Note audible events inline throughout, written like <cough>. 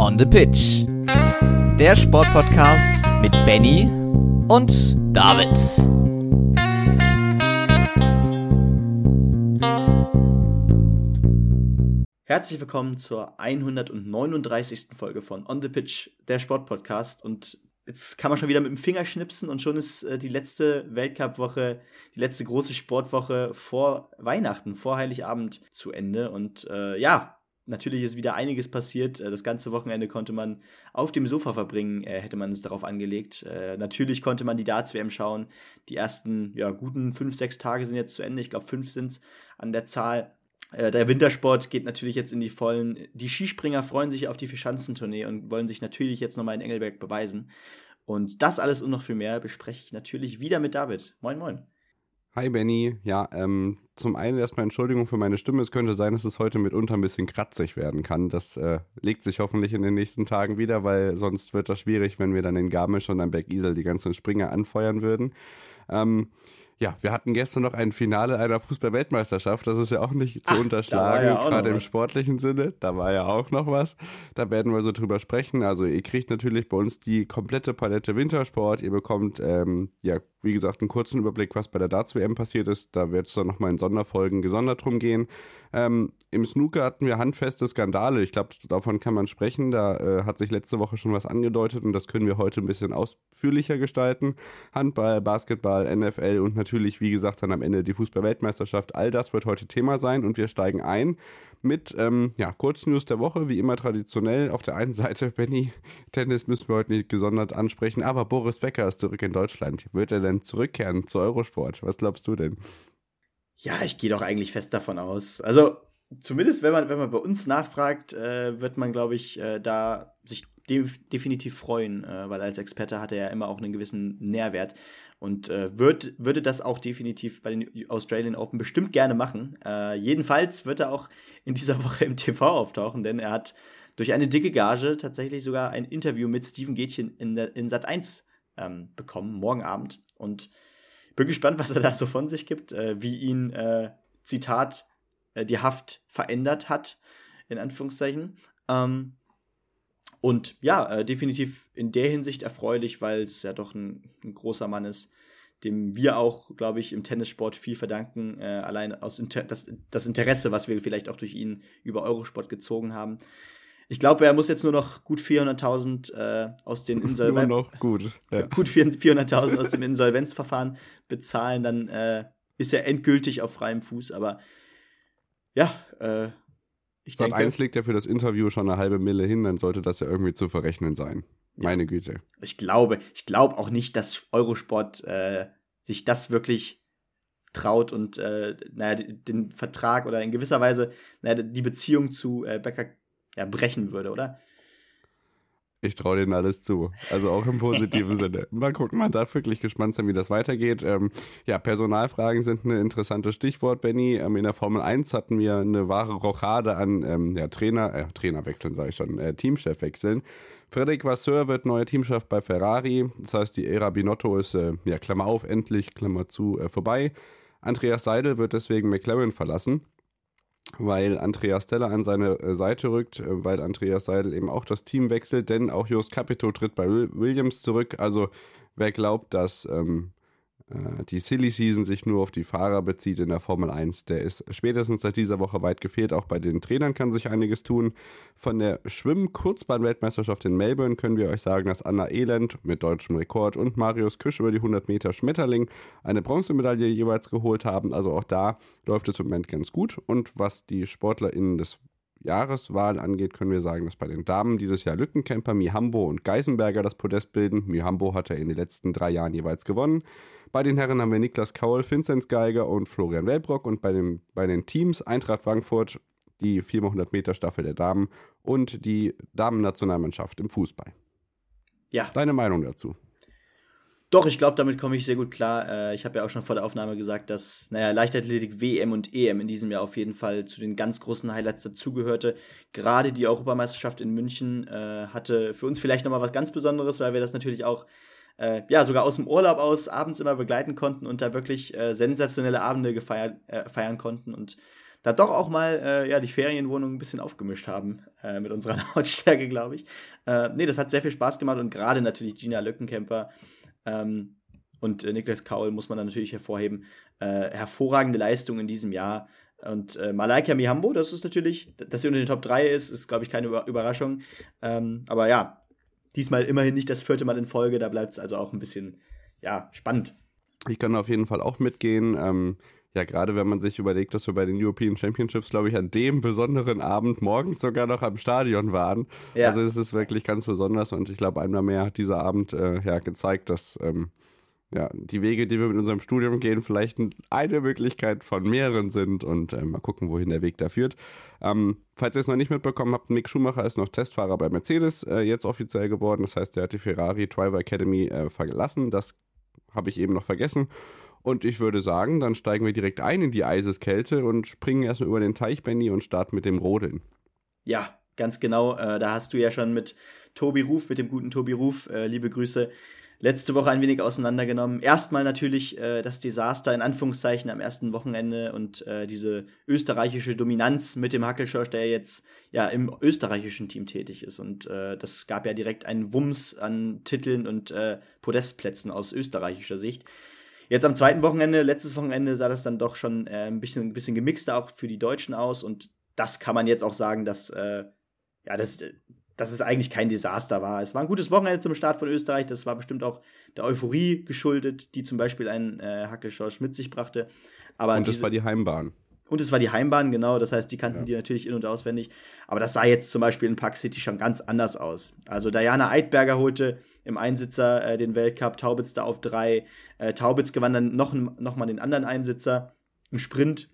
On the Pitch. Der Sportpodcast mit Benny und David. Herzlich willkommen zur 139. Folge von On the Pitch, der Sportpodcast. Und jetzt kann man schon wieder mit dem Finger schnipsen und schon ist äh, die letzte Weltcup-Woche, die letzte große Sportwoche vor Weihnachten, vor Heiligabend zu Ende. Und äh, ja, natürlich ist wieder einiges passiert. Äh, das ganze Wochenende konnte man auf dem Sofa verbringen, äh, hätte man es darauf angelegt. Äh, natürlich konnte man die Darts-WM schauen. Die ersten ja, guten fünf, sechs Tage sind jetzt zu Ende. Ich glaube, fünf sind es an der Zahl. Der Wintersport geht natürlich jetzt in die Vollen. Die Skispringer freuen sich auf die Vierschanzentournee und wollen sich natürlich jetzt nochmal in Engelberg beweisen. Und das alles und noch viel mehr bespreche ich natürlich wieder mit David. Moin, moin. Hi Benny, ja, ähm, zum einen erstmal Entschuldigung für meine Stimme. Es könnte sein, dass es heute mitunter ein bisschen kratzig werden kann. Das äh, legt sich hoffentlich in den nächsten Tagen wieder, weil sonst wird das schwierig, wenn wir dann in Garmisch und am Berg Isel die ganzen Springer anfeuern würden. Ähm, ja, wir hatten gestern noch ein Finale einer Fußball-Weltmeisterschaft. Das ist ja auch nicht zu Ach, unterschlagen, ja gerade im sportlichen Sinne. Da war ja auch noch was. Da werden wir so drüber sprechen. Also ihr kriegt natürlich bei uns die komplette Palette Wintersport. Ihr bekommt, ähm, ja, wie gesagt, einen kurzen Überblick, was bei der Darts-WM passiert ist. Da wird es dann nochmal in Sonderfolgen gesondert drum gehen. Ähm, Im Snooker hatten wir handfeste Skandale. Ich glaube, davon kann man sprechen. Da äh, hat sich letzte Woche schon was angedeutet und das können wir heute ein bisschen ausführlicher gestalten. Handball, Basketball, NFL und natürlich, wie gesagt, dann am Ende die Fußball-Weltmeisterschaft. All das wird heute Thema sein und wir steigen ein mit ähm, ja, Kurznews der Woche, wie immer traditionell. Auf der einen Seite, Benny, Tennis müssen wir heute nicht gesondert ansprechen, aber Boris Becker ist zurück in Deutschland. Wird er denn zurückkehren zu Eurosport? Was glaubst du denn? Ja, ich gehe doch eigentlich fest davon aus. Also, zumindest wenn man, wenn man bei uns nachfragt, äh, wird man, glaube ich, äh, da sich de definitiv freuen, äh, weil als Experte hat er ja immer auch einen gewissen Nährwert und äh, wird, würde das auch definitiv bei den Australian Open bestimmt gerne machen. Äh, jedenfalls wird er auch in dieser <laughs> Woche im TV auftauchen, denn er hat durch eine dicke Gage tatsächlich sogar ein Interview mit Steven Gätchen in, in Sat 1 ähm, bekommen, morgen Abend. Und bin gespannt, was er da so von sich gibt, äh, wie ihn, äh, Zitat, äh, die Haft verändert hat, in Anführungszeichen. Ähm, und ja, äh, definitiv in der Hinsicht erfreulich, weil es ja doch ein, ein, großer Mann ist, dem wir auch, glaube ich, im Tennissport viel verdanken, äh, allein aus Inter das, das Interesse, was wir vielleicht auch durch ihn über Eurosport gezogen haben. Ich glaube, er muss jetzt nur noch gut 400.000 äh, aus den <laughs> Insolvenz gut, <laughs> ja. gut 400.000 aus dem Insolvenzverfahren bezahlen, dann äh, ist er endgültig auf freiem Fuß. Aber ja, äh, ich Sat denke. 1 legt ja für das Interview schon eine halbe Mille hin, dann sollte das ja irgendwie zu verrechnen sein. Meine Güte. Ich glaube, ich glaube auch nicht, dass Eurosport äh, sich das wirklich traut und äh, naja, den Vertrag oder in gewisser Weise naja, die Beziehung zu äh, Becker ja, brechen würde, oder? Ich traue denen alles zu. Also auch im positiven <laughs> Sinne. Mal gucken, man darf wirklich gespannt sein, wie das weitergeht. Ähm, ja, Personalfragen sind ein interessantes Stichwort, Benny. Ähm, in der Formel 1 hatten wir eine wahre Rochade an ähm, ja, Trainer, äh, Trainerwechseln, sage ich schon, äh, Teamchefwechseln. Frederic Vasseur wird neuer Teamchef bei Ferrari. Das heißt, die Ära Binotto ist, äh, ja, Klammer auf, endlich, Klammer zu, äh, vorbei. Andreas Seidel wird deswegen McLaren verlassen weil Andreas Steller an seine äh, Seite rückt, äh, weil Andreas Seidel eben auch das Team wechselt, denn auch Jost Capito tritt bei Williams zurück. Also wer glaubt, dass ähm, äh, die Silly Season sich nur auf die Fahrer bezieht in der Formel 1, der ist spätestens seit dieser Woche weit gefehlt. Auch bei den Trainern kann sich einiges tun. Von der Schwimm-Kurzbahn-Weltmeisterschaft in Melbourne können wir euch sagen, dass Anna Elend mit deutschem Rekord und Marius Küsch über die 100 Meter Schmetterling eine Bronzemedaille jeweils geholt haben. Also auch da läuft es im Moment ganz gut. Und was die SportlerInnen des Jahreswahl angeht, können wir sagen, dass bei den Damen dieses Jahr Lückenkämper Mihambo und Geisenberger das Podest bilden. Mihambo hat er in den letzten drei Jahren jeweils gewonnen. Bei den Herren haben wir Niklas Kaul, Vinzenz Geiger und Florian Wellbrock und bei, dem, bei den Teams Eintracht Frankfurt die 400 Meter Staffel der Damen und die Damen-Nationalmannschaft im Fußball. Ja. Deine Meinung dazu? Doch, ich glaube, damit komme ich sehr gut klar. Äh, ich habe ja auch schon vor der Aufnahme gesagt, dass, naja, Leichtathletik WM und EM in diesem Jahr auf jeden Fall zu den ganz großen Highlights dazugehörte. Gerade die Europameisterschaft in München äh, hatte für uns vielleicht nochmal was ganz Besonderes, weil wir das natürlich auch äh, ja, sogar aus dem Urlaub aus abends immer begleiten konnten und da wirklich äh, sensationelle Abende gefeiert, äh, feiern konnten und da doch auch mal äh, ja, die Ferienwohnung ein bisschen aufgemischt haben äh, mit unserer <laughs> Lautstärke, glaube ich. Äh, nee, das hat sehr viel Spaß gemacht und gerade natürlich Gina Lückenkämper ähm, und äh, Niklas Kaul muss man da natürlich hervorheben. Äh, hervorragende Leistung in diesem Jahr. Und äh, Malaika Mihambo, das ist natürlich, dass sie unter den Top 3 ist, ist, glaube ich, keine Überraschung. Ähm, aber ja, diesmal immerhin nicht das vierte Mal in Folge, da bleibt es also auch ein bisschen, ja, spannend. Ich kann auf jeden Fall auch mitgehen. Ähm, ja, gerade wenn man sich überlegt, dass wir bei den European Championships, glaube ich, an dem besonderen Abend morgens sogar noch am Stadion waren. Ja. Also es ist wirklich ganz besonders und ich glaube, einmal mehr hat dieser Abend äh, ja gezeigt, dass ähm, ja, die Wege, die wir mit unserem Studium gehen, vielleicht eine Möglichkeit von mehreren sind und äh, mal gucken, wohin der Weg da führt. Ähm, falls ihr es noch nicht mitbekommen habt, Mick Schumacher ist noch Testfahrer bei Mercedes äh, jetzt offiziell geworden. Das heißt, er hat die Ferrari Driver Academy äh, verlassen. Das habe ich eben noch vergessen. Und ich würde sagen, dann steigen wir direkt ein in die Eiseskälte und springen erstmal über den Teich, Benny, und starten mit dem Rodeln. Ja, ganz genau. Äh, da hast du ja schon mit Tobi Ruf, mit dem guten Tobi Ruf, äh, liebe Grüße, letzte Woche ein wenig auseinandergenommen. Erstmal natürlich äh, das Desaster in Anführungszeichen am ersten Wochenende und diese österreichische Dominanz mit dem Hackelschorsch, der jetzt ja im österreichischen Team tätig ist. Und das gab ja direkt einen Wumms an Titeln und Podestplätzen aus österreichischer Sicht. Jetzt am zweiten Wochenende, letztes Wochenende, sah das dann doch schon äh, ein, bisschen, ein bisschen gemixter auch für die Deutschen aus. Und das kann man jetzt auch sagen, dass äh, ja, das, dass es eigentlich kein Desaster war. Es war ein gutes Wochenende zum Start von Österreich. Das war bestimmt auch der Euphorie geschuldet, die zum Beispiel ein äh, Hackelschorsch mit sich brachte. Aber und das war die Heimbahn. Und es war die Heimbahn, genau. Das heißt, die kannten ja. die natürlich in- und auswendig. Aber das sah jetzt zum Beispiel in Park City schon ganz anders aus. Also Diana Eidberger holte im Einsitzer äh, den Weltcup, Taubitz da auf drei. Äh, Taubitz gewann dann noch, noch mal den anderen Einsitzer im Sprint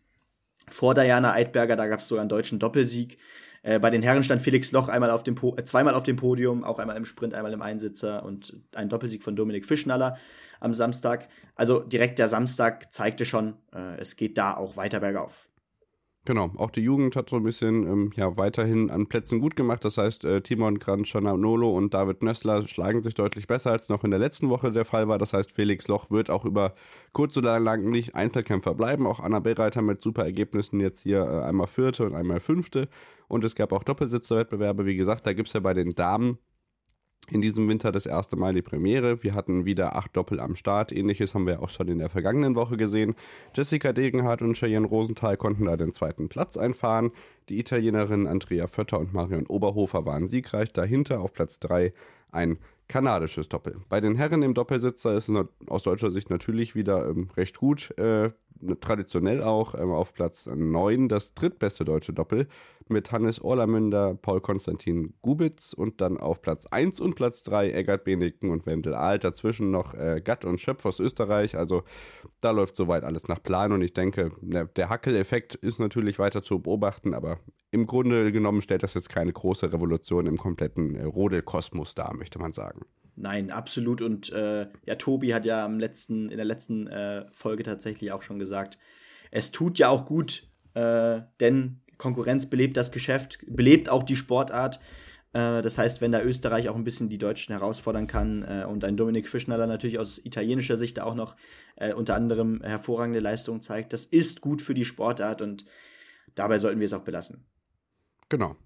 vor Diana Eidberger. Da gab es sogar einen deutschen Doppelsieg. Äh, bei den Herren stand Felix Loch einmal auf dem po äh, zweimal auf dem Podium, auch einmal im Sprint, einmal im Einsitzer und ein Doppelsieg von Dominik Fischnaller am Samstag. Also direkt der Samstag zeigte schon, äh, es geht da auch weiter bergauf. Genau, auch die Jugend hat so ein bisschen ähm, ja, weiterhin an Plätzen gut gemacht. Das heißt, äh, Timon Granchagnolo und David Nössler schlagen sich deutlich besser, als noch in der letzten Woche der Fall war. Das heißt, Felix Loch wird auch über kurz oder lang nicht Einzelkämpfer bleiben. Auch Anna Bereiter mit super Ergebnissen jetzt hier äh, einmal Vierte und einmal Fünfte. Und es gab auch Doppelsitzerwettbewerbe. Wie gesagt, da gibt es ja bei den Damen in diesem Winter das erste Mal die Premiere. Wir hatten wieder acht Doppel am Start. Ähnliches haben wir auch schon in der vergangenen Woche gesehen. Jessica Degenhardt und Cheyenne Rosenthal konnten da den zweiten Platz einfahren. Die Italienerinnen Andrea Vötter und Marion Oberhofer waren siegreich. Dahinter auf Platz drei ein kanadisches Doppel. Bei den Herren im Doppelsitzer ist es aus deutscher Sicht natürlich wieder ähm, recht gut. Äh, traditionell auch ähm, auf Platz 9 das drittbeste deutsche Doppel mit Hannes Orlamünder, Paul Konstantin Gubitz und dann auf Platz 1 und Platz 3 Eggert Benigten und Wendel Alt. Dazwischen noch äh, Gatt und Schöpf aus Österreich. Also da läuft soweit alles nach Plan und ich denke, der, der Hackel-Effekt ist natürlich weiter zu beobachten, aber im Grunde genommen stellt das jetzt keine große Revolution im kompletten äh, Rodelkosmos dar, möchte man sagen. Nein, absolut. Und äh, ja, Tobi hat ja am letzten, in der letzten äh, Folge tatsächlich auch schon gesagt, es tut ja auch gut, äh, denn Konkurrenz belebt das Geschäft, belebt auch die Sportart. Äh, das heißt, wenn da Österreich auch ein bisschen die Deutschen herausfordern kann äh, und ein Dominik Fischnaller natürlich aus italienischer Sicht auch noch äh, unter anderem hervorragende Leistungen zeigt, das ist gut für die Sportart und dabei sollten wir es auch belassen. Genau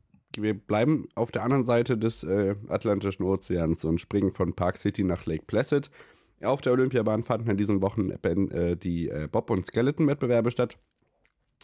wir bleiben auf der anderen Seite des äh, Atlantischen Ozeans und springen von Park City nach Lake Placid. Auf der Olympiabahn fanden in diesen Wochen äh, die äh, Bob- und Skeleton-Wettbewerbe statt.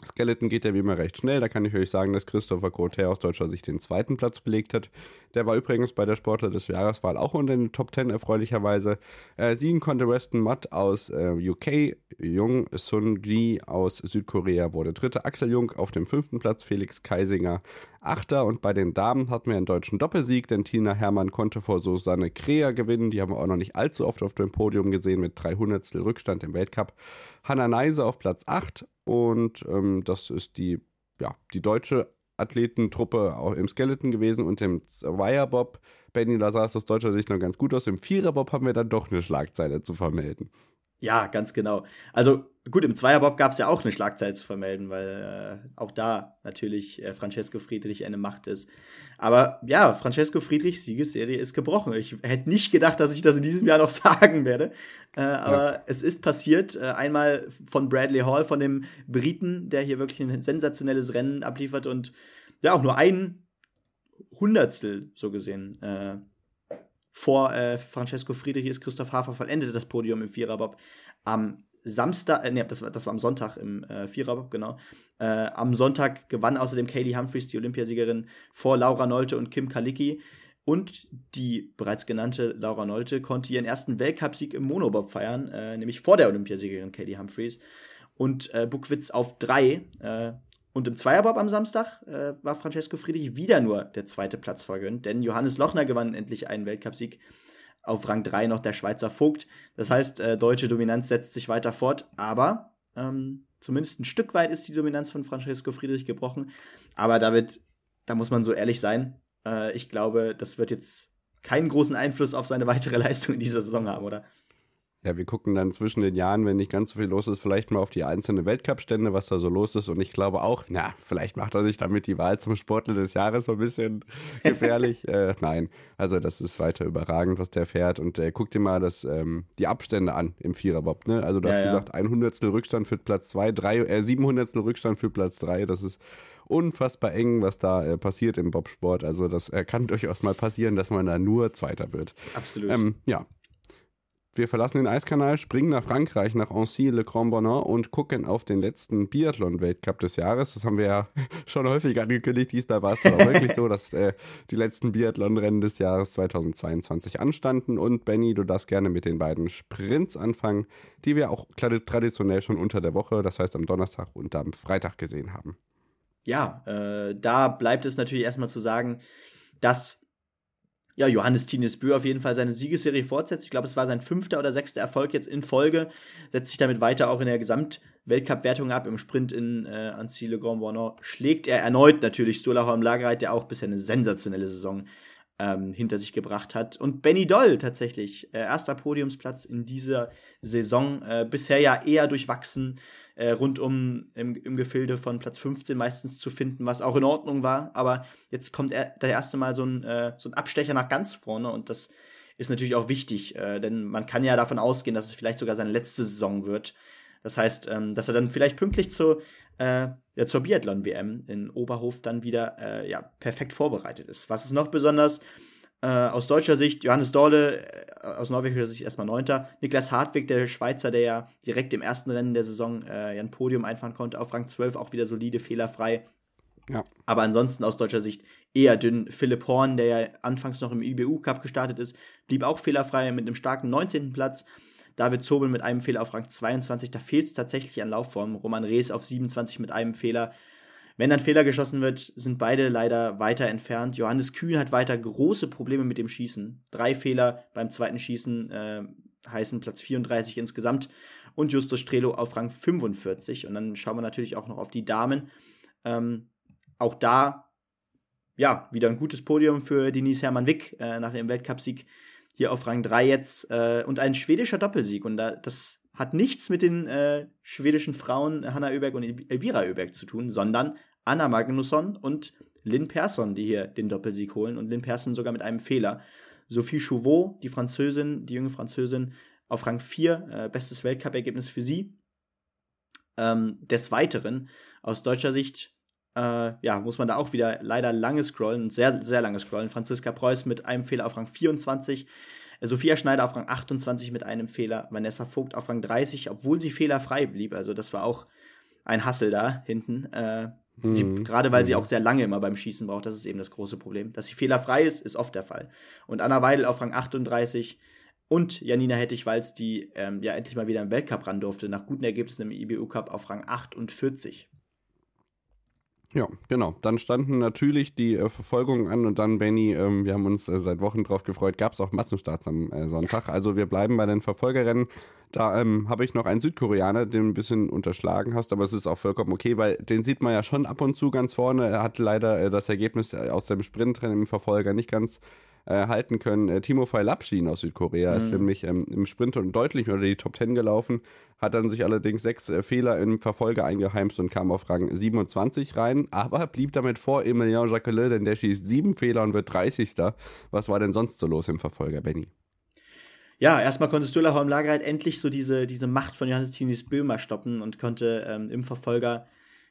Skeleton geht ja wie immer recht schnell. Da kann ich euch sagen, dass Christopher Grotter aus deutscher Sicht den zweiten Platz belegt hat. Der war übrigens bei der Sportler des Jahreswahl auch unter den Top 10 erfreulicherweise. Äh, siegen konnte Weston Mudd aus äh, UK, Jung Sun Gi aus Südkorea wurde Dritter, Axel Jung auf dem fünften Platz, Felix Keisinger Achter und bei den Damen hatten wir einen deutschen Doppelsieg, denn Tina Hermann konnte vor Susanne Krea gewinnen. Die haben wir auch noch nicht allzu oft auf dem Podium gesehen mit 300 Rückstand im Weltcup. Hanna Neise auf Platz 8 und ähm, das ist die, ja, die deutsche Athletentruppe auch im Skeleton gewesen und im Zweierbob. Benny, da sah es aus deutscher Sicht noch ganz gut aus. Im Viererbob haben wir dann doch eine Schlagzeile zu vermelden. Ja, ganz genau. Also gut, im Zweierbob gab es ja auch eine Schlagzeile zu vermelden, weil äh, auch da natürlich äh, Francesco Friedrich eine Macht ist. Aber ja, Francesco Friedrichs Siegesserie ist gebrochen. Ich hätte nicht gedacht, dass ich das in diesem Jahr noch <laughs> sagen werde. Äh, aber ja. es ist passiert. Äh, einmal von Bradley Hall, von dem Briten, der hier wirklich ein sensationelles Rennen abliefert und ja auch nur ein Hundertstel so gesehen äh, vor äh, Francesco Friedrich ist Christoph Hafer vollendete das Podium im Viererbob am Samstag, äh, nee, das war, das war am Sonntag im äh, Viererbob, genau. Äh, am Sonntag gewann außerdem Kaylee Humphreys, die Olympiasiegerin, vor Laura Nolte und Kim Kalicki. Und die bereits genannte Laura Nolte konnte ihren ersten Weltcupsieg im Monobob feiern, äh, nämlich vor der Olympiasiegerin Kaylee Humphreys. Und äh, Buckwitz auf drei. Und im Zweierbob am Samstag äh, war Francesco Friedrich wieder nur der zweite Platz vergönnt, denn Johannes Lochner gewann endlich einen Weltcupsieg. Auf Rang 3 noch der Schweizer Vogt. Das heißt, äh, deutsche Dominanz setzt sich weiter fort, aber ähm, zumindest ein Stück weit ist die Dominanz von Francesco Friedrich gebrochen. Aber David, da muss man so ehrlich sein. Äh, ich glaube, das wird jetzt keinen großen Einfluss auf seine weitere <laughs> Leistung in dieser Saison haben, oder? Ja, wir gucken dann zwischen den Jahren, wenn nicht ganz so viel los ist, vielleicht mal auf die einzelnen Weltcup-Stände, was da so los ist. Und ich glaube auch, na, vielleicht macht er sich damit die Wahl zum Sportler des Jahres so ein bisschen <laughs> gefährlich. äh, nein, also das ist weiter überragend, was der fährt. Und äh, guck dir mal das, ähm, die Abstände an im Viererbob. Ne? Also du ja, hast ja. gesagt, ein Hundertstel Rückstand für Platz zwei, drei, äh, sieben Hundertstel Rückstand für Platz drei. Das ist unfassbar eng, was da äh, passiert im Bobsport. Also das äh, kann durchaus mal passieren, dass man da nur Zweiter wird. Absolut. Ähm, ja, wir verlassen den Eiskanal, springen nach Frankreich, nach Annecy-le Grand Bonheur und gucken auf den letzten Biathlon-Weltcup des Jahres. Das haben wir ja <laughs> schon häufig angekündigt. Diesmal war es aber wirklich so, dass äh, die letzten Biathlon-Rennen des Jahres 2022 anstanden. Und Benny, du darfst gerne mit den beiden Sprints anfangen, die wir auch traditionell schon unter der Woche, das heißt am Donnerstag und am Freitag gesehen haben. Ja, äh, da bleibt es natürlich erstmal zu sagen, dass ja, Johannes Tines Bö auf jeden Fall seine Siegesserie fortsetzt. Ich glaube, es war sein fünfter oder sechster Erfolg jetzt in Folge. Setzt sich damit weiter auch in der Gesamtweltcup-Wertung ab. Im Sprint in äh, Annecy Le Grand Bornand schlägt er erneut natürlich Stolacher im Lagerreit, der auch bisher eine sensationelle Saison ähm, hinter sich gebracht hat. Und Benny Doll tatsächlich, äh, erster Podiumsplatz in dieser Saison. Äh, bisher ja eher durchwachsen äh, rund um im, im Gefilde von Platz 15 meistens zu finden, was auch in Ordnung war. Aber jetzt kommt er der erste Mal so ein, äh, so ein Abstecher nach ganz vorne und das ist natürlich auch wichtig, äh, denn man kann ja davon ausgehen, dass es vielleicht sogar seine letzte Saison wird. Das heißt, ähm, dass er dann vielleicht pünktlich zu, äh, ja, zur Biathlon-WM in Oberhof dann wieder äh, ja, perfekt vorbereitet ist. Was ist noch besonders? Äh, aus deutscher Sicht Johannes Dorle, äh, aus norwegischer Sicht erstmal Neunter. Niklas Hartwig, der Schweizer, der ja direkt im ersten Rennen der Saison äh, ein Podium einfahren konnte, auf Rang 12 auch wieder solide, fehlerfrei. Ja. Aber ansonsten aus deutscher Sicht eher dünn. Philipp Horn, der ja anfangs noch im IBU-Cup gestartet ist, blieb auch fehlerfrei mit einem starken 19. Platz. David Zobel mit einem Fehler auf Rang 22, da fehlt es tatsächlich an Laufform. Roman Rees auf 27 mit einem Fehler. Wenn dann Fehler geschossen wird, sind beide leider weiter entfernt. Johannes Kühn hat weiter große Probleme mit dem Schießen. Drei Fehler beim zweiten Schießen äh, heißen Platz 34 insgesamt. Und Justus Strelo auf Rang 45. Und dann schauen wir natürlich auch noch auf die Damen. Ähm, auch da, ja, wieder ein gutes Podium für Denise Hermann-Wick äh, nach ihrem Weltcupsieg. Hier auf Rang 3 jetzt. Äh, und ein schwedischer Doppelsieg. Und da, das hat nichts mit den äh, schwedischen Frauen Hanna Öberg und Elvira Öberg zu tun, sondern Anna Magnusson und Lynn Persson, die hier den Doppelsieg holen und Lynn Persson sogar mit einem Fehler. Sophie Chauveau, die Französin, die junge Französin, auf Rang 4, äh, bestes Weltcup-Ergebnis für sie. Ähm, des Weiteren, aus deutscher Sicht, äh, ja, muss man da auch wieder leider lange scrollen, sehr, sehr lange scrollen. Franziska Preuß mit einem Fehler auf Rang 24, Sophia Schneider auf Rang 28 mit einem Fehler, Vanessa Vogt auf Rang 30, obwohl sie fehlerfrei blieb. Also das war auch ein Hassel da hinten. Äh, mhm. Gerade weil mhm. sie auch sehr lange immer beim Schießen braucht, das ist eben das große Problem. Dass sie fehlerfrei ist, ist oft der Fall. Und Anna Weidel auf Rang 38 und Janina Hettich-Walz, die ähm, ja endlich mal wieder im Weltcup ran durfte, nach guten Ergebnissen im IBU-Cup auf Rang 48. Ja, genau. Dann standen natürlich die äh, Verfolgungen an und dann, Benny, ähm, wir haben uns äh, seit Wochen drauf gefreut, gab es auch Massenstarts am äh, Sonntag. Also wir bleiben bei den Verfolgerrennen. Da ähm, habe ich noch einen Südkoreaner, den du ein bisschen unterschlagen hast, aber es ist auch vollkommen okay, weil den sieht man ja schon ab und zu ganz vorne. Er hat leider äh, das Ergebnis äh, aus dem Sprintrennen im Verfolger nicht ganz äh, halten können. Äh, Timo Lapshin aus Südkorea mhm. ist nämlich ähm, im Sprint und deutlich unter die Top 10 gelaufen, hat dann sich allerdings sechs äh, Fehler im Verfolger eingeheimst und kam auf Rang 27 rein, aber blieb damit vor Emilien Jacqueline, denn der schießt sieben Fehler und wird 30. Was war denn sonst so los im Verfolger, Benny? Ja, erstmal konnte Stühlerholm Lagerheit endlich so diese, diese Macht von Johannes Tinis Böhmer stoppen und konnte ähm, im Verfolger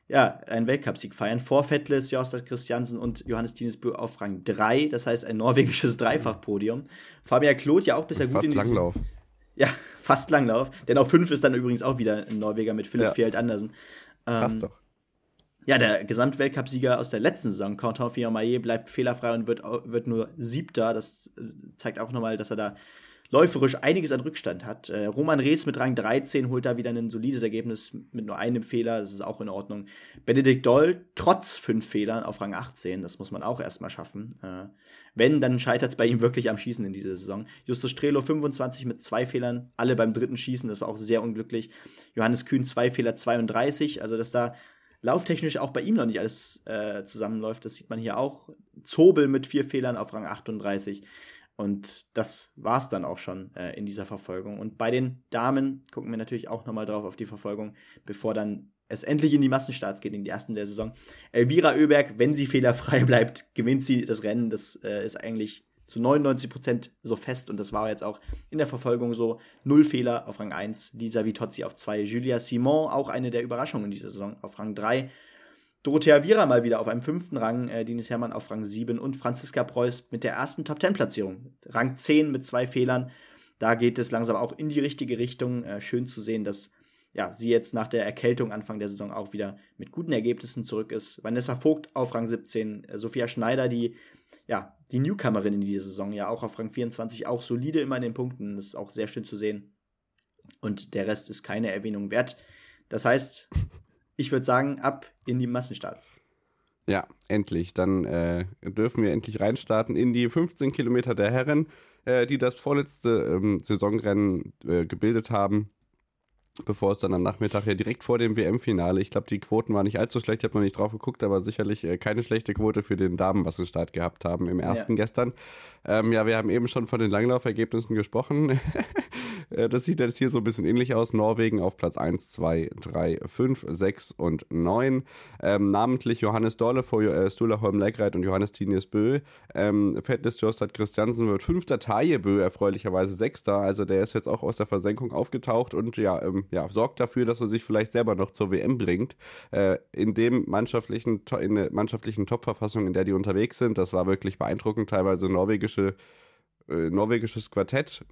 ja, einen Weltcupsieg feiern. Vor Fettles, Jostad Christiansen und Johannes Tinesbö auf Rang 3. Das heißt ein norwegisches Dreifachpodium. Fabian Kloth ja auch bisher gut fast in Langlauf. Ja, <laughs> fast Langlauf. Denn auf 5 ist dann übrigens auch wieder ein Norweger mit Philipp ja. Fjeld Andersen. Ähm, Passt doch. Ja, der Gesamtweltcupsieger aus der letzten Saison, Quentin Fillon-Maillet, bleibt fehlerfrei und wird, wird nur Siebter. Das äh, zeigt auch nochmal, dass er da läuferisch einiges an Rückstand hat. Äh, Roman Rees mit Rang 13 holt da wieder ein solides Ergebnis mit nur einem Fehler, das ist auch in Ordnung. Benedikt Doll trotz fünf Fehlern auf Rang 18, das muss man auch erstmal schaffen. Äh, wenn, dann scheitert es bei ihm wirklich am Schießen in dieser Saison. Justus Strelo 25 mit zwei Fehlern, alle beim dritten Schießen, das war auch sehr unglücklich. Johannes Kühn zwei Fehler 32, also dass da lauftechnisch auch bei ihm noch nicht alles äh, zusammenläuft, das sieht man hier auch. Zobel mit vier Fehlern auf Rang 38. Und das war es dann auch schon äh, in dieser Verfolgung. Und bei den Damen gucken wir natürlich auch nochmal drauf auf die Verfolgung, bevor dann es endlich in die Massenstarts geht, in die ersten der Saison. Elvira Oeberg, wenn sie fehlerfrei <laughs> bleibt, gewinnt sie das Rennen. Das äh, ist eigentlich zu 99 Prozent so fest und das war jetzt auch in der Verfolgung so. Null Fehler auf Rang 1, Lisa Vitozzi auf 2, Julia Simon, auch eine der Überraschungen in dieser Saison, auf Rang 3. Dorothea Viera mal wieder auf einem fünften Rang, äh, Dinis Hermann auf Rang 7 und Franziska Preuß mit der ersten Top-10-Platzierung. Rang 10 mit zwei Fehlern. Da geht es langsam auch in die richtige Richtung. Äh, schön zu sehen, dass ja, sie jetzt nach der Erkältung Anfang der Saison auch wieder mit guten Ergebnissen zurück ist. Vanessa Vogt auf Rang 17, äh, Sophia Schneider, die ja, die Newcomerin in dieser Saison, ja auch auf Rang 24, auch solide immer in den Punkten. Das ist auch sehr schön zu sehen. Und der Rest ist keine Erwähnung wert. Das heißt, ich würde sagen, ab in die Massenstarts. Ja, endlich. Dann äh, dürfen wir endlich reinstarten in die 15 Kilometer der Herren, äh, die das vorletzte ähm, Saisonrennen äh, gebildet haben bevor es dann am Nachmittag ja direkt vor dem WM-Finale, ich glaube, die Quoten waren nicht allzu schlecht, ich habe noch nicht drauf geguckt, aber sicherlich äh, keine schlechte Quote für den Damenmassenstart gehabt haben im ersten ja. gestern. Ähm, ja, wir haben eben schon von den Langlaufergebnissen gesprochen. <laughs> Äh, das sieht jetzt hier so ein bisschen ähnlich aus. Norwegen auf Platz 1, 2, 3, 5, 6 und 9. Ähm, namentlich Johannes Dorle vor äh, Stula Holm Legreit und Johannes Tinius Bö. Ähm, Fettis Jostad Christiansen wird fünfter, Taje Bö erfreulicherweise sechster. Also der ist jetzt auch aus der Versenkung aufgetaucht und ja, ähm, ja, sorgt dafür, dass er sich vielleicht selber noch zur WM bringt. Äh, in dem mannschaftlichen, in der mannschaftlichen Top-Verfassung, in der die unterwegs sind, das war wirklich beeindruckend. Teilweise norwegische äh, norwegisches Quartett,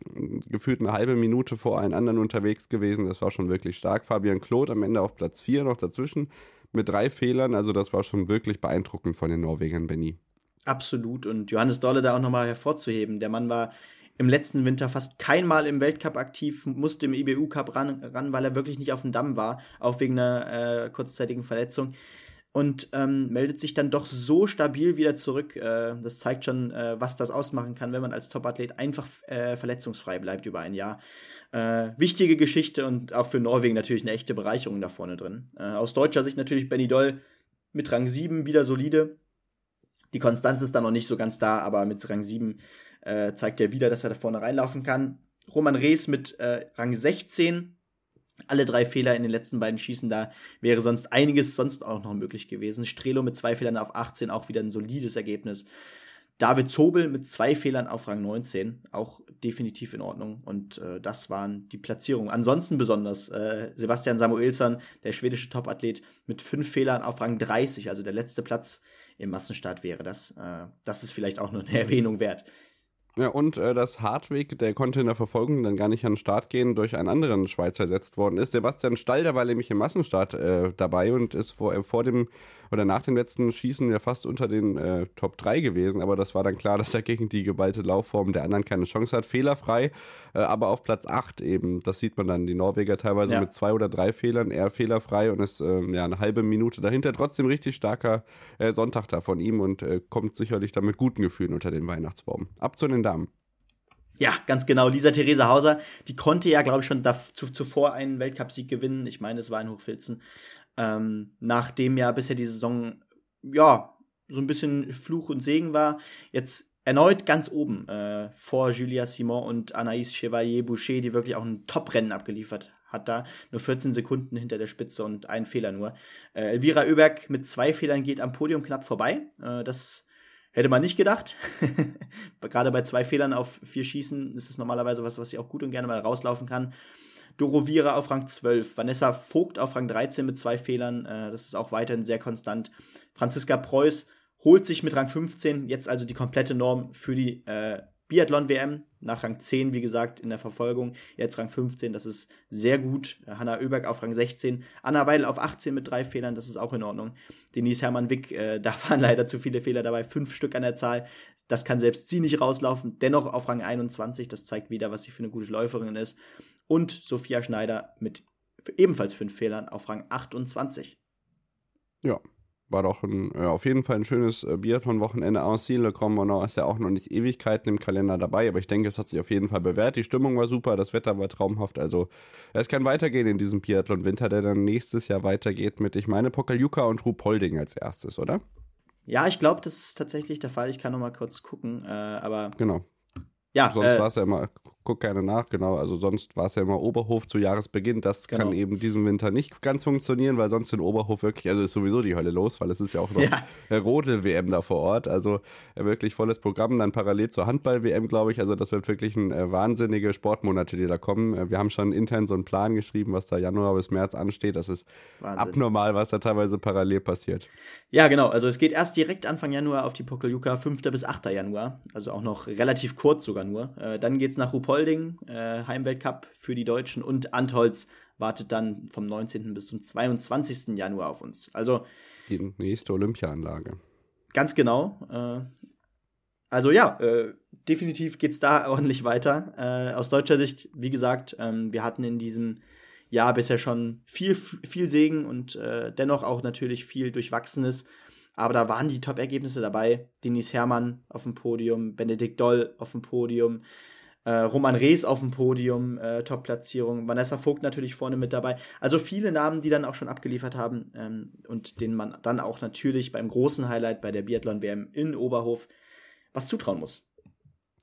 gefühlt eine halbe Minute vor allen anderen unterwegs gewesen. Das war schon wirklich stark. Fabian Claude am Ende auf Platz 4 noch dazwischen mit drei Fehlern. Also das war schon wirklich beeindruckend von den Norwegern, Benny. Absolut. Und Johannes Dolle da auch nochmal hervorzuheben. Der Mann war im letzten Winter fast kein Mal im Weltcup aktiv, musste im IBU-Cup ran, ran, weil er wirklich nicht auf dem Damm war, auch wegen einer äh, kurzzeitigen Verletzung. Und ähm, meldet sich dann doch so stabil wieder zurück. Äh, das zeigt schon, äh, was das ausmachen kann, wenn man als Topathlet einfach äh, verletzungsfrei bleibt über ein Jahr. Äh, wichtige Geschichte und auch für Norwegen natürlich eine echte Bereicherung da vorne drin. Äh, aus deutscher Sicht natürlich Benny Doll mit Rang 7 wieder solide. Die Konstanz ist da noch nicht so ganz da, aber mit Rang 7 äh, zeigt er wieder, dass er da vorne reinlaufen kann. Roman Rees mit äh, Rang 16. Alle drei Fehler in den letzten beiden Schießen, da wäre sonst einiges sonst auch noch möglich gewesen. Strelo mit zwei Fehlern auf 18, auch wieder ein solides Ergebnis. David Zobel mit zwei Fehlern auf Rang 19, auch definitiv in Ordnung. Und äh, das waren die Platzierungen. Ansonsten besonders äh, Sebastian Samuelsson, der schwedische Topathlet, mit fünf Fehlern auf Rang 30, also der letzte Platz im Massenstart wäre das. Äh, das ist vielleicht auch nur eine <laughs> Erwähnung wert. Ja, und äh, dass Hartwig, der konnte in der Verfolgung dann gar nicht an den Start gehen, durch einen anderen Schweizer ersetzt worden ist. Sebastian Stall, der war nämlich im Massenstart äh, dabei und ist vor, äh, vor dem oder nach dem letzten Schießen ja fast unter den äh, Top 3 gewesen, aber das war dann klar, dass er gegen die geballte Laufform der anderen keine Chance hat. Fehlerfrei, äh, aber auf Platz 8 eben. Das sieht man dann. Die Norweger teilweise ja. mit zwei oder drei Fehlern, er fehlerfrei und ist äh, ja eine halbe Minute dahinter. Trotzdem richtig starker äh, Sonntag da von ihm und äh, kommt sicherlich dann mit guten Gefühlen unter den Weihnachtsbaum. Ab zu den Damen. Ja, ganz genau. Lisa Theresa Hauser, die konnte ja, glaube ich, schon zuvor einen Weltcupsieg gewinnen. Ich meine, es war in Hochfilzen. Ähm, nachdem ja bisher die Saison, ja, so ein bisschen Fluch und Segen war. Jetzt erneut ganz oben äh, vor Julia Simon und Anaïs Chevalier-Boucher, die wirklich auch ein Top-Rennen abgeliefert hat da. Nur 14 Sekunden hinter der Spitze und ein Fehler nur. Äh, Elvira Oeberg mit zwei Fehlern geht am Podium knapp vorbei. Äh, das hätte man nicht gedacht. <laughs> Gerade bei zwei Fehlern auf vier Schießen ist es normalerweise was, was sie auch gut und gerne mal rauslaufen kann. Doro Vira auf Rang 12, Vanessa Vogt auf Rang 13 mit zwei Fehlern, äh, das ist auch weiterhin sehr konstant. Franziska Preuß holt sich mit Rang 15 jetzt also die komplette Norm für die äh, Biathlon-WM. Nach Rang 10, wie gesagt, in der Verfolgung. Jetzt Rang 15, das ist sehr gut. Hanna Oeberg auf Rang 16. Anna Weidel auf 18 mit drei Fehlern, das ist auch in Ordnung. Denise Hermann-Wick, äh, <laughs> da waren leider zu viele Fehler dabei. Fünf Stück an der Zahl. Das kann selbst sie nicht rauslaufen. Dennoch auf Rang 21, das zeigt wieder, was sie für eine gute Läuferin ist. Und Sophia Schneider mit ebenfalls fünf Fehlern auf Rang 28. Ja, war doch ein, ja, auf jeden Fall ein schönes äh, Biathlon-Wochenende aussehen. Le Grand ist ja auch noch nicht Ewigkeiten im Kalender dabei, aber ich denke, es hat sich auf jeden Fall bewährt. Die Stimmung war super, das Wetter war traumhaft. Also es kann weitergehen in diesem Biathlon-Winter, der dann nächstes Jahr weitergeht mit, ich meine, Pokaljuka und Ruhpolding als erstes, oder? Ja, ich glaube, das ist tatsächlich der Fall. Ich kann noch mal kurz gucken, äh, aber genau. Ja, sonst äh, war es ja immer, guck gerne nach, genau. Also sonst war es ja immer Oberhof zu Jahresbeginn. Das genau. kann eben diesen Winter nicht ganz funktionieren, weil sonst in Oberhof wirklich, also ist sowieso die Hölle los, weil es ist ja auch noch ja. Rodel-WM da vor Ort. Also äh, wirklich volles Programm, dann parallel zur Handball-WM, glaube ich. Also das wird wirklich ein äh, wahnsinnige Sportmonate, die da kommen. Äh, wir haben schon intern so einen Plan geschrieben, was da Januar bis März ansteht. Das ist Wahnsinn. abnormal, was da teilweise parallel passiert. Ja, genau. Also es geht erst direkt Anfang Januar auf die Pokeljuka, 5. bis 8. Januar. Also auch noch relativ kurz sogar nur. Äh, dann geht es nach Rupolding, äh, Heimweltcup für die Deutschen und Antholz wartet dann vom 19. bis zum 22. Januar auf uns. Also die nächste Olympiaanlage. Ganz genau. Äh, also ja, äh, definitiv geht es da <laughs> ordentlich weiter. Äh, aus deutscher Sicht, wie gesagt, ähm, wir hatten in diesem Jahr bisher schon viel, viel Segen und äh, dennoch auch natürlich viel Durchwachsenes. Aber da waren die Top-Ergebnisse dabei. Denis Hermann auf dem Podium, Benedikt Doll auf dem Podium, äh, Roman Rees auf dem Podium, äh, Top-Platzierung, Vanessa Vogt natürlich vorne mit dabei. Also viele Namen, die dann auch schon abgeliefert haben ähm, und denen man dann auch natürlich beim großen Highlight bei der Biathlon-WM in Oberhof was zutrauen muss.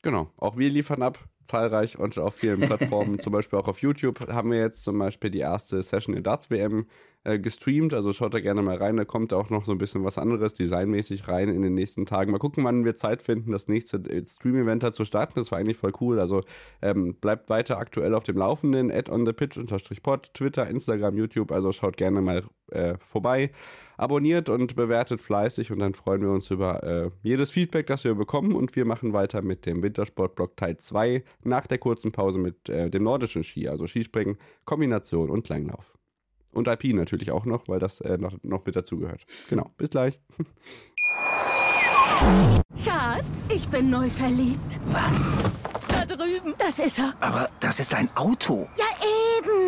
Genau, auch wir liefern ab zahlreich und auf vielen Plattformen, zum Beispiel auch auf YouTube, haben wir jetzt zum Beispiel die erste Session in Darts WM äh, gestreamt. Also schaut da gerne mal rein, da kommt auch noch so ein bisschen was anderes designmäßig rein in den nächsten Tagen. Mal gucken, wann wir Zeit finden, das nächste äh, Stream-Event da zu starten. Das war eigentlich voll cool. Also ähm, bleibt weiter aktuell auf dem Laufenden. Add on the pitch unterstrich pod, Twitter, Instagram, YouTube. Also schaut gerne mal äh, vorbei abonniert und bewertet fleißig und dann freuen wir uns über äh, jedes Feedback, das wir bekommen und wir machen weiter mit dem Wintersportblock Teil 2 nach der kurzen Pause mit äh, dem nordischen Ski, also Skispringen, Kombination und Kleinlauf. Und IP natürlich auch noch, weil das äh, noch, noch mit dazugehört. Genau, bis gleich. Schatz, ich bin neu verliebt. Was? Da drüben. Das ist er. Aber das ist ein Auto. Ja,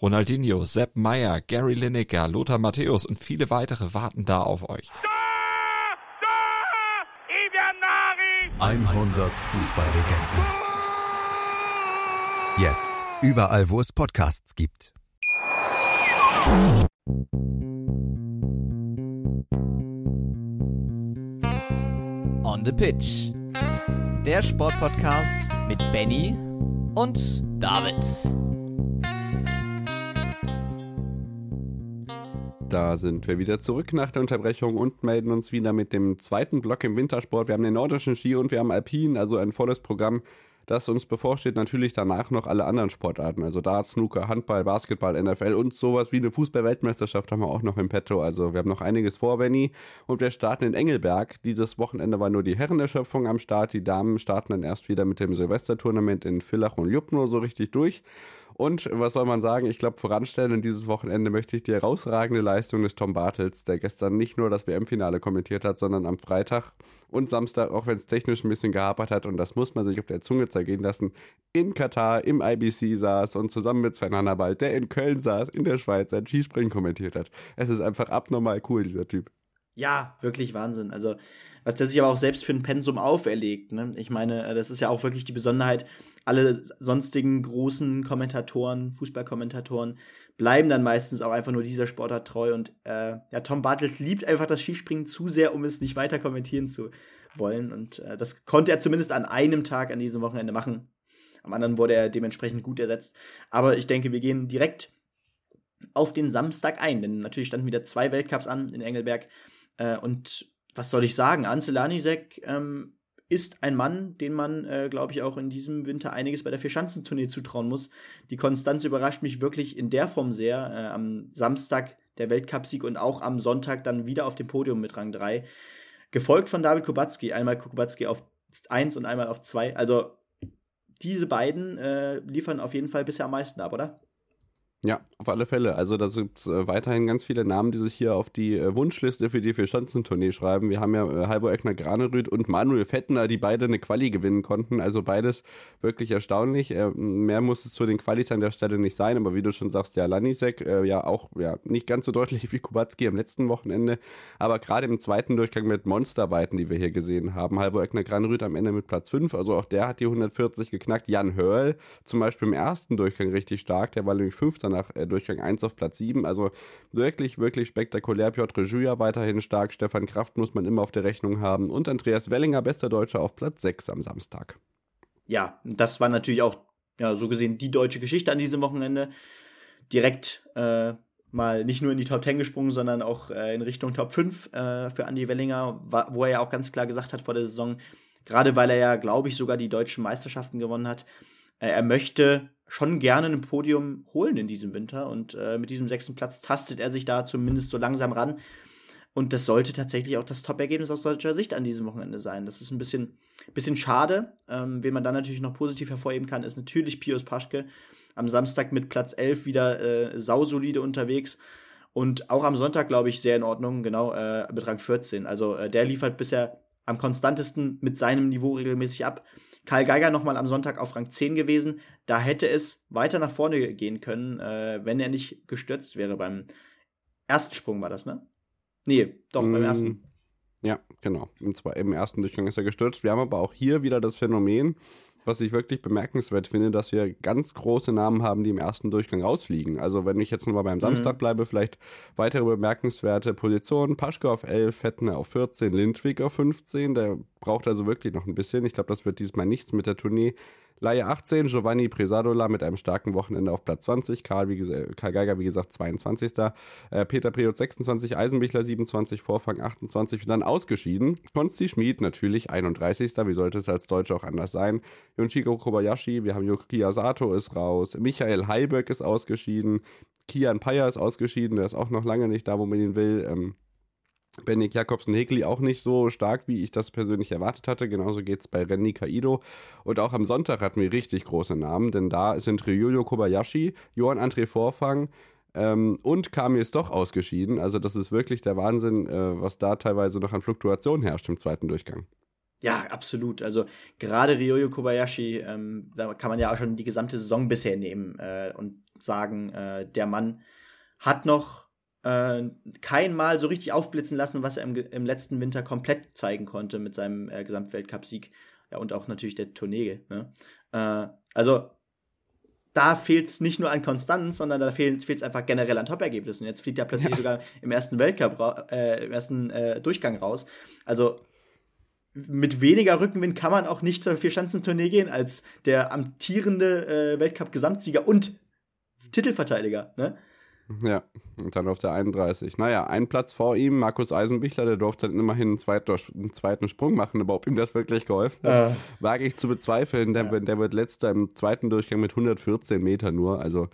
Ronaldinho, Sepp Meyer, Gary Lineker, Lothar Matthäus und viele weitere warten da auf euch. 100 Fußballlegenden. Jetzt überall, wo es Podcasts gibt. On the Pitch der Sportpodcast mit Benny und David. Da sind wir wieder zurück nach der Unterbrechung und melden uns wieder mit dem zweiten Block im Wintersport. Wir haben den nordischen Ski und wir haben Alpin, also ein volles Programm das uns bevorsteht, natürlich danach noch alle anderen Sportarten. Also Dart, Snooker, Handball, Basketball, NFL und sowas wie eine Fußball-Weltmeisterschaft haben wir auch noch im Petto. Also wir haben noch einiges vor, Benny. Und wir starten in Engelberg. Dieses Wochenende war nur die Herrenerschöpfung am Start. Die Damen starten dann erst wieder mit dem Silvestertournament in Villach und Ljubno so richtig durch. Und was soll man sagen? Ich glaube, voranstellen in dieses Wochenende möchte ich die herausragende Leistung des Tom Bartels, der gestern nicht nur das WM-Finale kommentiert hat, sondern am Freitag und Samstag, auch wenn es technisch ein bisschen gehapert hat, und das muss man sich auf der Zunge zergehen lassen, in Katar im IBC saß und zusammen mit Sven Hannibal, der in Köln saß, in der Schweiz, sein Skispringen kommentiert hat. Es ist einfach abnormal cool, dieser Typ. Ja, wirklich Wahnsinn. Also, was der sich aber auch selbst für ein Pensum auferlegt. Ne? Ich meine, äh, das ist ja auch wirklich die Besonderheit. Alle sonstigen großen Kommentatoren, Fußballkommentatoren, bleiben dann meistens auch einfach nur dieser Sportart treu. Und äh, ja, Tom Bartels liebt einfach das Skispringen zu sehr, um es nicht weiter kommentieren zu wollen. Und äh, das konnte er zumindest an einem Tag an diesem Wochenende machen. Am anderen wurde er dementsprechend gut ersetzt. Aber ich denke, wir gehen direkt auf den Samstag ein, denn natürlich standen wieder zwei Weltcups an in Engelberg. Äh, und was soll ich sagen? Ansel Lanisek ähm, ist ein Mann, den man, äh, glaube ich, auch in diesem Winter einiges bei der Vierschanzentournee zutrauen muss. Die Konstanz überrascht mich wirklich in der Form sehr. Äh, am Samstag der Weltcupsieg und auch am Sonntag dann wieder auf dem Podium mit Rang 3. Gefolgt von David Kubacki. Einmal Kubacki auf 1 und einmal auf 2. Also diese beiden äh, liefern auf jeden Fall bisher am meisten ab, oder? Ja, auf alle Fälle. Also da gibt es äh, weiterhin ganz viele Namen, die sich hier auf die äh, Wunschliste für die Vierschanzentournee schreiben. Wir haben ja äh, Halvor Eckner Granerüth und Manuel Fettner, die beide eine Quali gewinnen konnten. Also beides wirklich erstaunlich. Äh, mehr muss es zu den Qualis an der Stelle nicht sein, aber wie du schon sagst, ja, Lanisek, äh, ja auch ja, nicht ganz so deutlich <laughs> wie Kubacki am letzten Wochenende, aber gerade im zweiten Durchgang mit Monsterweiten, die wir hier gesehen haben. Halvor Eckner Granerüth am Ende mit Platz 5, also auch der hat die 140 geknackt. Jan Hörl zum Beispiel im ersten Durchgang richtig stark, der war nämlich Fünfter nach äh, Durchgang 1 auf Platz 7. Also wirklich, wirklich spektakulär. Piotr Juja weiterhin stark. Stefan Kraft muss man immer auf der Rechnung haben. Und Andreas Wellinger, bester Deutscher, auf Platz 6 am Samstag. Ja, das war natürlich auch, ja, so gesehen die deutsche Geschichte an diesem Wochenende. Direkt äh, mal nicht nur in die Top 10 gesprungen, sondern auch äh, in Richtung Top 5 äh, für Andy Wellinger, wo er ja auch ganz klar gesagt hat vor der Saison, gerade weil er ja, glaube ich, sogar die deutschen Meisterschaften gewonnen hat, äh, er möchte schon gerne ein Podium holen in diesem Winter. Und äh, mit diesem sechsten Platz tastet er sich da zumindest so langsam ran. Und das sollte tatsächlich auch das Top-Ergebnis aus deutscher Sicht an diesem Wochenende sein. Das ist ein bisschen, bisschen schade. Ähm, wen man dann natürlich noch positiv hervorheben kann, ist natürlich Pius Paschke. Am Samstag mit Platz 11 wieder äh, sausolide unterwegs. Und auch am Sonntag, glaube ich, sehr in Ordnung, genau, äh, mit Rang 14. Also äh, der liefert bisher am konstantesten mit seinem Niveau regelmäßig ab. Karl Geiger nochmal am Sonntag auf Rang 10 gewesen. Da hätte es weiter nach vorne gehen können, äh, wenn er nicht gestürzt wäre beim ersten Sprung, war das, ne? Nee, doch, mm, beim ersten. Ja, genau. Und zwar im ersten Durchgang ist er gestürzt. Wir haben aber auch hier wieder das Phänomen, was ich wirklich bemerkenswert finde, dass wir ganz große Namen haben, die im ersten Durchgang rausfliegen. Also wenn ich jetzt nochmal beim Samstag mhm. bleibe, vielleicht weitere bemerkenswerte Positionen. Paschke auf 11, Fettner auf 14, Lindwig auf 15. Der braucht also wirklich noch ein bisschen. Ich glaube, das wird diesmal nichts mit der Tournee. Laie 18, Giovanni Presadola mit einem starken Wochenende auf Platz 20, Karl, wie Karl Geiger, wie gesagt, 22. Äh, Peter Preot 26, Eisenbichler 27, Vorfang 28 und dann ausgeschieden. Konsti Schmid natürlich 31. Wie sollte es als Deutscher auch anders sein? Yunchiko Kobayashi, wir haben Yuki Sato ist raus, Michael Heiböck ist ausgeschieden, Kian Paya ist ausgeschieden, der ist auch noch lange nicht da, wo man ihn will. Ähm, Bendik Jakobsen Hegli auch nicht so stark, wie ich das persönlich erwartet hatte. Genauso geht es bei Renny Kaido. Und auch am Sonntag hatten wir richtig große Namen, denn da sind Ryuyo Kobayashi, Johann André Vorfang ähm, und Kami ist doch ausgeschieden. Also das ist wirklich der Wahnsinn, äh, was da teilweise noch an Fluktuation herrscht im zweiten Durchgang. Ja, absolut. Also gerade Ryoyo Kobayashi, ähm, da kann man ja auch schon die gesamte Saison bisher nehmen äh, und sagen, äh, der Mann hat noch äh, kein Mal so richtig aufblitzen lassen, was er im, im letzten Winter komplett zeigen konnte mit seinem äh, Gesamtweltcup-Sieg. Ja, und auch natürlich der Tournee. Ne? Äh, also, da fehlt es nicht nur an Konstanz, sondern da fehlt es einfach generell an Top-Ergebnissen. Jetzt fliegt er plötzlich ja. sogar im ersten Weltcup, äh, im ersten äh, Durchgang raus. Also, mit weniger Rückenwind kann man auch nicht zur Vierschanzentournee gehen als der amtierende äh, Weltcup-Gesamtsieger und Titelverteidiger. Ne? Ja, und dann auf der 31. Naja, ein Platz vor ihm, Markus Eisenbichler, der durfte dann immerhin einen, zweiten, einen zweiten Sprung machen, aber ob ihm das wirklich geholfen hat, äh. wage ich zu bezweifeln. Der, ja. der wird letzter im zweiten Durchgang mit 114 Meter nur, also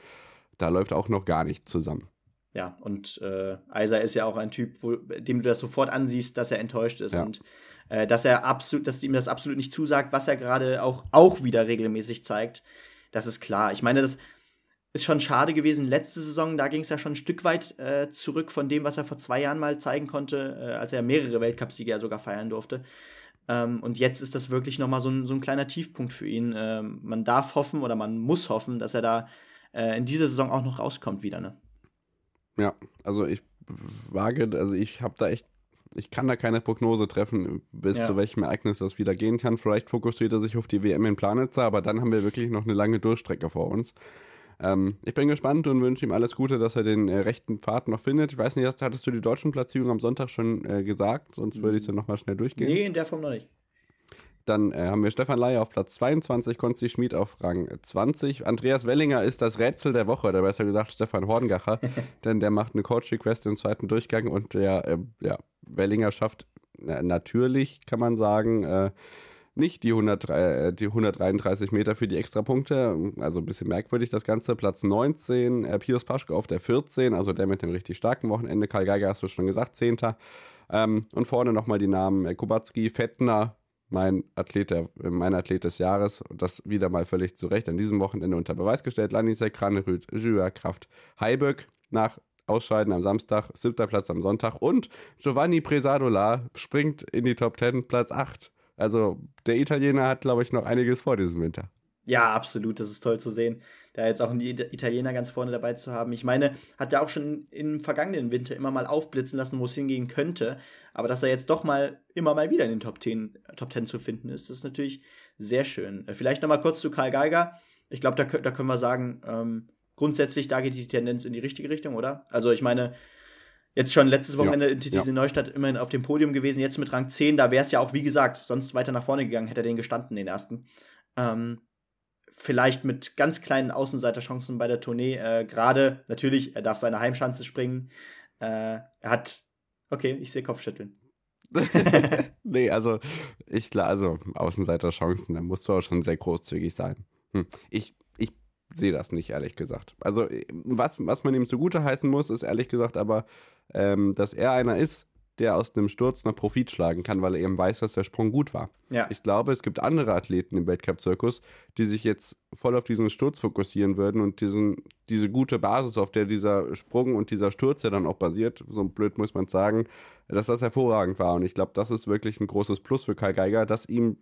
da läuft auch noch gar nichts zusammen. Ja, und äh, Eiser ist ja auch ein Typ, wo, dem du das sofort ansiehst, dass er enttäuscht ist ja. und äh, dass er absolut, dass ihm das absolut nicht zusagt, was er gerade auch, auch wieder regelmäßig zeigt. Das ist klar. Ich meine, das, ist schon schade gewesen. Letzte Saison, da ging es ja schon ein Stück weit äh, zurück von dem, was er vor zwei Jahren mal zeigen konnte, äh, als er mehrere Weltcupsiege ja sogar feiern durfte. Ähm, und jetzt ist das wirklich nochmal so ein, so ein kleiner Tiefpunkt für ihn. Ähm, man darf hoffen oder man muss hoffen, dass er da äh, in dieser Saison auch noch rauskommt wieder. Ne? Ja, also ich wage, also ich habe da echt ich kann da keine Prognose treffen, bis ja. zu welchem Ereignis das wieder gehen kann. Vielleicht fokussiert er sich auf die WM in Planitzer, aber dann haben wir wirklich noch eine lange Durchstrecke vor uns. Ähm, ich bin gespannt und wünsche ihm alles Gute, dass er den äh, rechten Pfad noch findet. Ich weiß nicht, hattest du die deutschen Platzierungen am Sonntag schon äh, gesagt? Sonst würde ich es dann nochmal schnell durchgehen. Nee, in der Form noch nicht. Dann äh, haben wir Stefan Leier auf Platz 22, Konsti Schmid auf Rang 20. Andreas Wellinger ist das Rätsel der Woche, oder besser gesagt Stefan Horngacher, <laughs> denn der macht eine Coach-Request im zweiten Durchgang und der, äh, ja, Wellinger schafft natürlich, kann man sagen, äh, nicht die, 103, äh, die 133 Meter für die Extrapunkte. Also ein bisschen merkwürdig das Ganze. Platz 19, äh, Pius Paschke auf der 14, also der mit dem richtig starken Wochenende. Karl Geiger hast du schon gesagt, 10. Ähm, und vorne nochmal die Namen äh, Kubacki, Fettner, mein Athlet, der, mein Athlet des Jahres. Das wieder mal völlig zu Recht an diesem Wochenende unter Beweis gestellt. Lanisek, Kranerüth, Jüer, Kraft, Heiböck nach Ausscheiden am Samstag, siebter Platz am Sonntag und Giovanni Presadola springt in die Top 10, Platz 8. Also der Italiener hat, glaube ich, noch einiges vor diesem Winter. Ja, absolut. Das ist toll zu sehen, da jetzt auch einen Italiener ganz vorne dabei zu haben. Ich meine, hat er auch schon im vergangenen Winter immer mal aufblitzen lassen, wo es hingehen könnte. Aber dass er jetzt doch mal immer mal wieder in den Top 10, Top 10 zu finden ist, ist natürlich sehr schön. Äh, vielleicht noch mal kurz zu Karl Geiger. Ich glaube, da, da, können wir sagen, ähm, grundsätzlich, da geht die Tendenz in die richtige Richtung, oder? Also ich meine, Jetzt schon letztes Wochenende ja, in TTC ja. Neustadt immerhin auf dem Podium gewesen, jetzt mit Rang 10, da wäre es ja auch, wie gesagt, sonst weiter nach vorne gegangen, hätte er den gestanden, den ersten. Ähm, vielleicht mit ganz kleinen Außenseiterchancen bei der Tournee. Äh, Gerade natürlich, er darf seine Heimschanze springen. Äh, er hat, okay, ich sehe Kopfschütteln. <laughs> nee, also ich also Außenseiterchancen, da musst du auch schon sehr großzügig sein. Hm. Ich sehe das nicht, ehrlich gesagt. Also, was, was man ihm zugute heißen muss, ist ehrlich gesagt aber, ähm, dass er einer ist, der aus einem Sturz noch Profit schlagen kann, weil er eben weiß, dass der Sprung gut war. Ja. Ich glaube, es gibt andere Athleten im Weltcup-Zirkus, die sich jetzt voll auf diesen Sturz fokussieren würden und diesen, diese gute Basis, auf der dieser Sprung und dieser Sturz ja dann auch basiert, so blöd muss man sagen, dass das hervorragend war. Und ich glaube, das ist wirklich ein großes Plus für Kai Geiger, dass ihm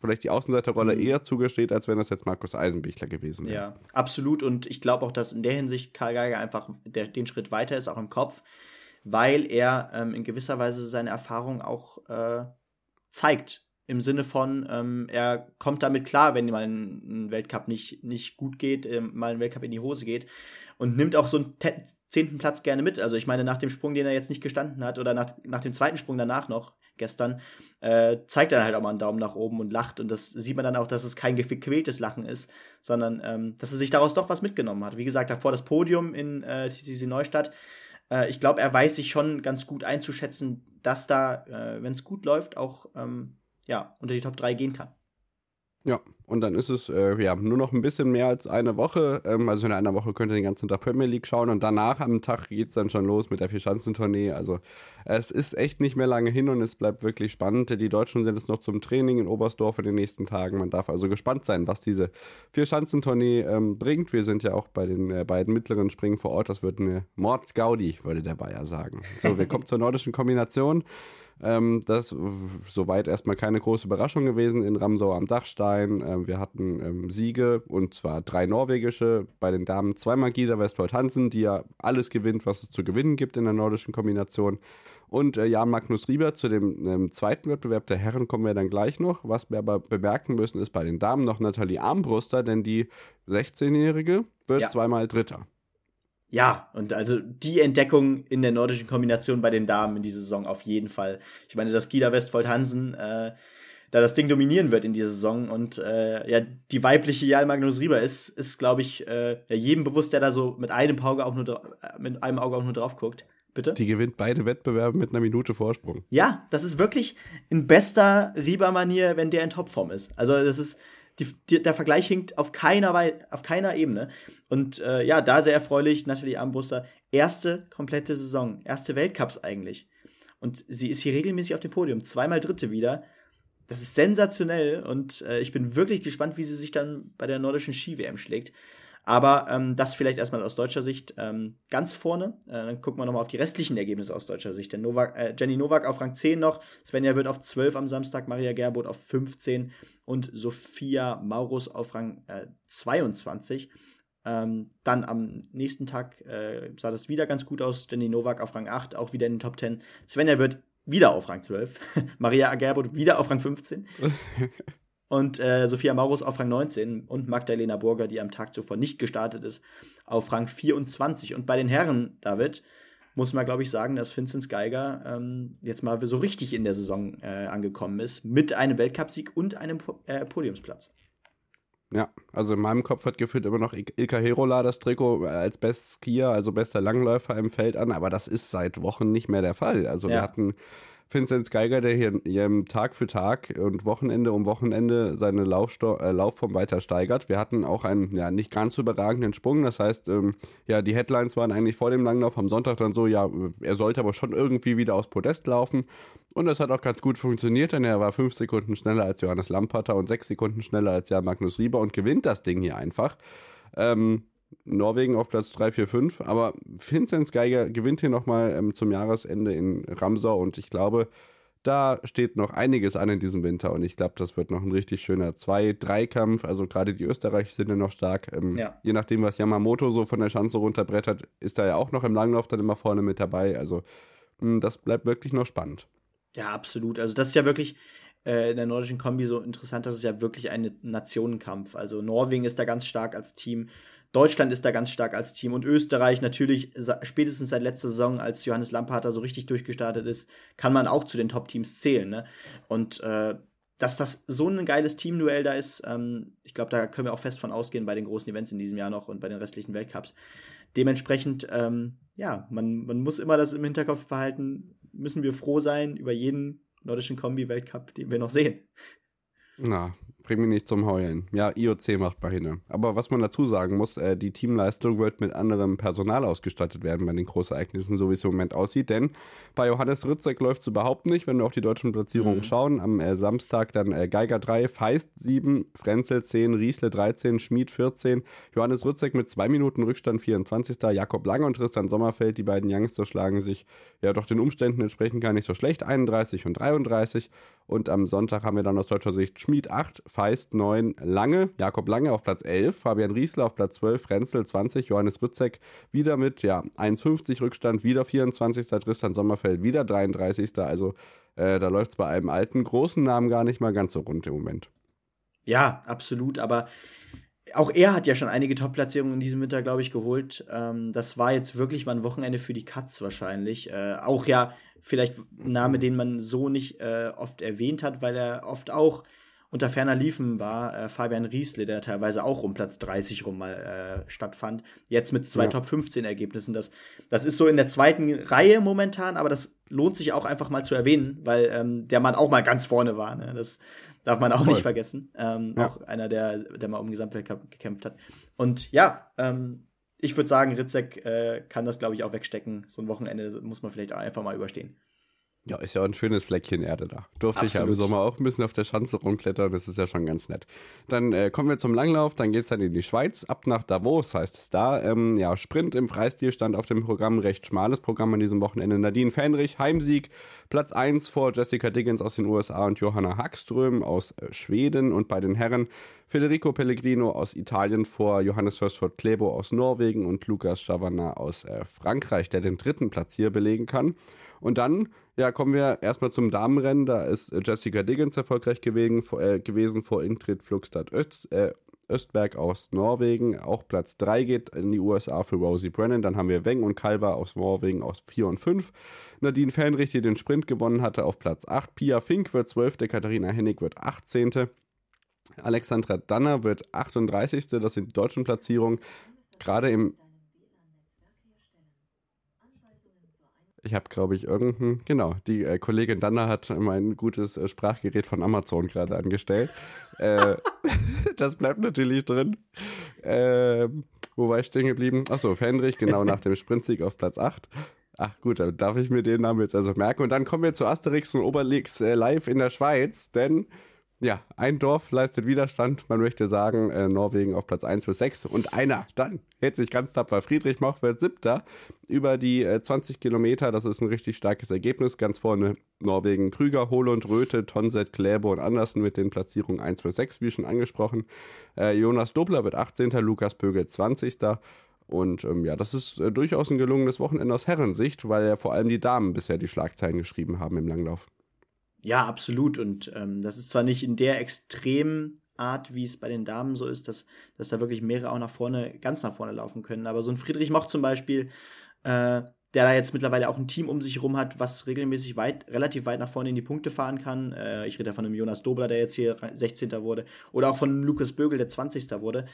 vielleicht die Außenseiterrolle mhm. eher zugesteht, als wenn das jetzt Markus Eisenbichler gewesen wäre. Ja, absolut. Und ich glaube auch, dass in der Hinsicht Karl Geiger einfach der, den Schritt weiter ist, auch im Kopf, weil er ähm, in gewisser Weise seine Erfahrung auch äh, zeigt. Im Sinne von, ähm, er kommt damit klar, wenn mal ein, Weltcup nicht, nicht gut geht, äh, mal ein Weltcup in die Hose geht und nimmt auch so einen zehnten Platz gerne mit. Also ich meine, nach dem Sprung, den er jetzt nicht gestanden hat, oder nach, nach dem zweiten Sprung danach noch, gestern, äh, zeigt er halt auch mal einen Daumen nach oben und lacht. Und das sieht man dann auch, dass es kein gequältes Lachen ist, sondern ähm, dass er sich daraus doch was mitgenommen hat. Wie gesagt, davor das Podium in äh, TTC Neustadt. Äh, ich glaube, er weiß sich schon ganz gut einzuschätzen, dass da, äh, wenn es gut läuft, auch ähm, ja, unter die Top 3 gehen kann. Ja, und dann ist es äh, ja nur noch ein bisschen mehr als eine Woche. Ähm, also in einer Woche könnt ihr den ganzen Tag Premier League schauen und danach am Tag geht es dann schon los mit der Vierschanzentournee. Also es ist echt nicht mehr lange hin und es bleibt wirklich spannend. Die Deutschen sind jetzt noch zum Training in Oberstdorf in den nächsten Tagen. Man darf also gespannt sein, was diese Vierschanzentournee ähm, bringt. Wir sind ja auch bei den äh, beiden mittleren Springen vor Ort. Das wird eine Mordsgaudi, würde der Bayer sagen. So, wir kommen zur nordischen Kombination. Ähm, das soweit erstmal keine große Überraschung gewesen in Ramsau am Dachstein. Ähm, wir hatten ähm, Siege und zwar drei norwegische. Bei den Damen zweimal Gida Westfold Hansen, die ja alles gewinnt, was es zu gewinnen gibt in der nordischen Kombination. Und äh, Jan Magnus Rieber zu dem ähm, zweiten Wettbewerb der Herren kommen wir dann gleich noch. Was wir aber bemerken müssen, ist bei den Damen noch Nathalie Armbruster, denn die 16-Jährige wird ja. zweimal Dritter. Ja, und also die Entdeckung in der nordischen Kombination bei den Damen in dieser Saison auf jeden Fall. Ich meine, dass Gida Westfold Hansen äh, da das Ding dominieren wird in dieser Saison und äh, ja, die weibliche Jal Magnus Rieber ist, ist glaube ich, äh, jedem bewusst, der da so mit einem Auge auch nur, äh, mit einem Auge auch nur drauf guckt. Bitte? Die gewinnt beide Wettbewerbe mit einer Minute Vorsprung. Ja, das ist wirklich in bester Rieber-Manier, wenn der in Topform ist. Also das ist, die, die, der Vergleich hinkt auf keiner, auf keiner Ebene. Und äh, ja, da sehr erfreulich, Nathalie Armbruster, erste komplette Saison, erste Weltcups eigentlich. Und sie ist hier regelmäßig auf dem Podium, zweimal Dritte wieder. Das ist sensationell und äh, ich bin wirklich gespannt, wie sie sich dann bei der nordischen Ski-WM schlägt. Aber ähm, das vielleicht erstmal aus deutscher Sicht ähm, ganz vorne. Äh, dann gucken wir nochmal auf die restlichen Ergebnisse aus deutscher Sicht. Denn Novak, äh, Jenny Novak auf Rang 10 noch, Svenja wird auf 12 am Samstag, Maria Gerbold auf 15 und Sophia Maurus auf Rang äh, 22. Ähm, dann am nächsten Tag äh, sah das wieder ganz gut aus. Jenny Novak auf Rang 8, auch wieder in den Top 10. Svenja wird wieder auf Rang 12. <laughs> Maria Gerbold wieder auf Rang 15. <laughs> und äh, Sophia Maurus auf Rang 19 und Magdalena Burger, die am Tag zuvor nicht gestartet ist, auf Rang 24. Und bei den Herren, David, muss man, glaube ich, sagen, dass Vincent Geiger ähm, jetzt mal so richtig in der Saison äh, angekommen ist, mit einem Weltcupsieg und einem po äh, Podiumsplatz. Ja, also in meinem Kopf hat geführt immer noch Ilka Herola das Trikot als Best Skier, also bester Langläufer im Feld an, aber das ist seit Wochen nicht mehr der Fall. Also ja. wir hatten Vincent Geiger, der hier, hier Tag für Tag und Wochenende um Wochenende seine Laufsto äh, Laufform weiter steigert. Wir hatten auch einen ja, nicht ganz so überragenden Sprung. Das heißt, ähm, ja, die Headlines waren eigentlich vor dem Langlauf am Sonntag dann so, ja, er sollte aber schon irgendwie wieder aufs Podest laufen. Und das hat auch ganz gut funktioniert, denn er war fünf Sekunden schneller als Johannes Lampater und sechs Sekunden schneller als Jan Magnus Rieber und gewinnt das Ding hier einfach. Ähm, Norwegen auf Platz 3, 4, 5. Aber Vincent Geiger gewinnt hier nochmal ähm, zum Jahresende in Ramsau und ich glaube, da steht noch einiges an in diesem Winter und ich glaube, das wird noch ein richtig schöner 2-3-Kampf. Also gerade die Österreicher sind ja noch stark. Ähm, ja. Je nachdem, was Yamamoto so von der Schanze runterbrettert, ist er ja auch noch im Langlauf dann immer vorne mit dabei. Also mh, hm, das bleibt wirklich noch spannend. Ja, absolut. Also das ist ja wirklich äh, in der nordischen Kombi so interessant, das ist ja wirklich ein Nationenkampf. Also Norwegen ist da ganz stark als Team. Deutschland ist da ganz stark als Team und Österreich natürlich spätestens seit letzter Saison, als Johannes Lampater so richtig durchgestartet ist, kann man auch zu den Top-Teams zählen. Ne? Und äh, dass das so ein geiles Teamduell da ist, ähm, ich glaube, da können wir auch fest von ausgehen bei den großen Events in diesem Jahr noch und bei den restlichen Weltcups. Dementsprechend, ähm, ja, man, man muss immer das im Hinterkopf behalten, müssen wir froh sein über jeden nordischen Kombi-Weltcup, den wir noch sehen. Na, bring mich nicht zum Heulen. Ja, IOC macht hin. Aber was man dazu sagen muss, äh, die Teamleistung wird mit anderem Personal ausgestattet werden bei den Großereignissen, so wie es im Moment aussieht. Denn bei Johannes Ritzek läuft es überhaupt nicht, wenn wir auf die deutschen Platzierungen mhm. schauen. Am äh, Samstag dann äh, Geiger 3, Feist 7, Frenzel 10, Riesle 13, Schmid 14, Johannes Ritzek mit 2 Minuten Rückstand 24. Jakob Lange und Tristan Sommerfeld, die beiden Youngster schlagen sich ja doch den Umständen entsprechend gar nicht so schlecht, 31 und 33. Und am Sonntag haben wir dann aus deutscher Sicht Schmid 8, Feist 9, Lange, Jakob Lange auf Platz 11, Fabian Riesler auf Platz 12, Renzel 20, Johannes Rützek wieder mit ja, 1,50 Rückstand, wieder 24. Tristan Sommerfeld wieder 33. Also äh, da läuft es bei einem alten, großen Namen gar nicht mal ganz so rund im Moment. Ja, absolut, aber auch er hat ja schon einige Top-Platzierungen in diesem Winter, glaube ich, geholt. Ähm, das war jetzt wirklich mal ein Wochenende für die Cuts wahrscheinlich. Äh, auch ja vielleicht ein Name, den man so nicht äh, oft erwähnt hat, weil er oft auch unter ferner Liefen war äh, Fabian Riesle, der teilweise auch um Platz 30 rum mal äh, stattfand. Jetzt mit zwei ja. Top 15 Ergebnissen. Das, das ist so in der zweiten Reihe momentan, aber das lohnt sich auch einfach mal zu erwähnen, weil ähm, der Mann auch mal ganz vorne war. Ne? Das darf man auch Voll. nicht vergessen. Ähm, ja. Auch einer, der, der mal um den Gesamtweltcup gekämpft hat. Und ja, ähm, ich würde sagen, Ritzek äh, kann das, glaube ich, auch wegstecken. So ein Wochenende muss man vielleicht auch einfach mal überstehen. Ja, ist ja ein schönes Fleckchen Erde da. Durfte Absolut. ich ja im Sommer auch ein bisschen auf der Schanze rumklettern, das ist ja schon ganz nett. Dann äh, kommen wir zum Langlauf, dann geht es dann in die Schweiz, ab nach Davos heißt es da. Ähm, ja, Sprint im Freistil stand auf dem Programm, recht schmales Programm an diesem Wochenende. Nadine Fenrich, Heimsieg, Platz 1 vor Jessica Diggins aus den USA und Johanna Hackström aus äh, Schweden und bei den Herren Federico Pellegrino aus Italien vor Johannes Hörsford Klebo aus Norwegen und Lukas Chavanna aus äh, Frankreich, der den dritten Platz hier belegen kann. Und dann ja, kommen wir erstmal zum Damenrennen. Da ist Jessica Diggins erfolgreich gewesen, vor, äh, gewesen vor Ingrid Flugstad Öst, äh, Östberg aus Norwegen. Auch Platz 3 geht in die USA für Rosie Brennan. Dann haben wir Weng und Kalver aus Norwegen aus 4 und 5. Nadine Fähnrich, die den Sprint gewonnen hatte, auf Platz 8. Pia Fink wird 12. Katharina Hennig wird 18. Alexandra Danner wird 38. Das sind die deutschen Platzierungen. Gerade im Ich habe, glaube ich, irgendein, genau, die äh, Kollegin Danner hat mein gutes äh, Sprachgerät von Amazon gerade angestellt. äh, <laughs> das bleibt natürlich drin. Äh, wo war ich stehen geblieben? Achso, Fendrich, genau nach dem Sprintsieg auf Platz 8. Ach gut, dann darf ich mir den Namen jetzt also merken. Und dann kommen wir zu Asterix und Obelix äh, live in der Schweiz, denn Ja, ein Dorf leistet Widerstand. Man möchte sagen, äh, Norwegen auf Platz 1 bis 6. Und einer dann hält sich ganz tapfer. Friedrich Moch wird siebter über die äh, 20 Kilometer. Das ist ein richtig starkes Ergebnis. Ganz vorne Norwegen Krüger, Holund, Röthe, Tonset, Kläbo und Andersen mit den Platzierungen 1 bis 6, wie schon angesprochen. Äh, Jonas Dobler wird 18. Lukas Pögel 20. Und ähm, ja, das ist äh, durchaus ein gelungenes Wochenende aus Herrensicht, weil ja vor allem die Damen bisher die Schlagzeilen geschrieben haben im Langlauf. Ja, absolut. Und ähm, das ist zwar nicht in der extremen Art, wie es bei den Damen so ist, dass, dass da wirklich mehrere auch nach vorne, ganz nach vorne laufen können. Aber so ein Friedrich Moch zum Beispiel, äh, der da jetzt mittlerweile auch ein Team um sich herum hat, was regelmäßig weit, relativ weit nach vorne in die Punkte fahren kann. Äh, ich rede da von einem Jonas Dobler, der jetzt hier 16. wurde, oder auch von einem Lukas Bögel, der 20. wurde.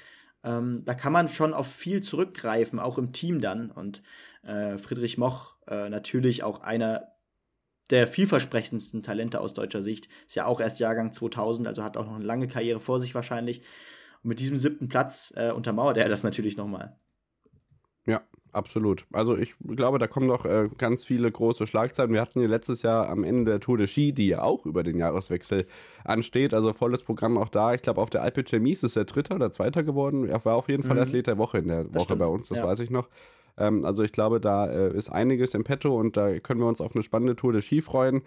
Ähm, da kann man schon auf viel zurückgreifen, auch im Team dann. Und äh, Friedrich Moch äh, natürlich auch einer der vielversprechendsten Talente aus deutscher Sicht. Ist ja auch erst Jahrgang 2000, also hat auch noch eine lange Karriere vor sich wahrscheinlich. Und mit diesem siebten Platz äh, untermauert er das natürlich nochmal. Ja, absolut. Also ich glaube, da kommen noch äh, ganz viele große Schlagzeilen. Wir hatten ja letztes Jahr am Ende der Tour de Ski, die ja auch über den Jahreswechsel ansteht. Also volles Programm auch da. Ich glaube, auf der Alpe Chemise ist er Dritter oder Zweiter geworden. Er war auf jeden Fall mhm. Athlet der Woche in der das Woche stimmt. bei uns, das ja. weiß ich noch. Ähm, also ich glaube, da äh, ist einiges im Petto und da können wir uns auf eine spannende Tour de Ski freuen.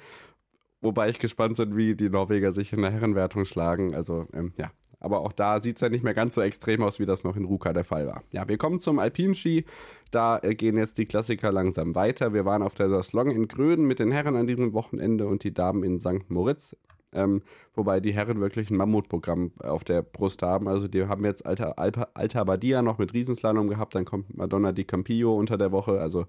Wobei ich gespannt bin, wie die Norweger sich in der Herrenwertung schlagen. Also ähm, ja, aber auch da sieht es ja nicht mehr ganz so extrem aus, wie das noch in Ruka der Fall war. Ja, wir kommen zum Alpinski. Da äh, gehen jetzt die Klassiker langsam weiter. Wir waren auf der Saslong in Gröden mit den Herren an diesem Wochenende und die Damen in St. Moritz. Ähm, wobei die Herren wirklich ein Mammutprogramm auf der Brust haben. Also die haben jetzt Alta, Alta, Alta Badia noch mit Riesenslalom gehabt, dann kommt Madonna di Campillo unter der Woche. Also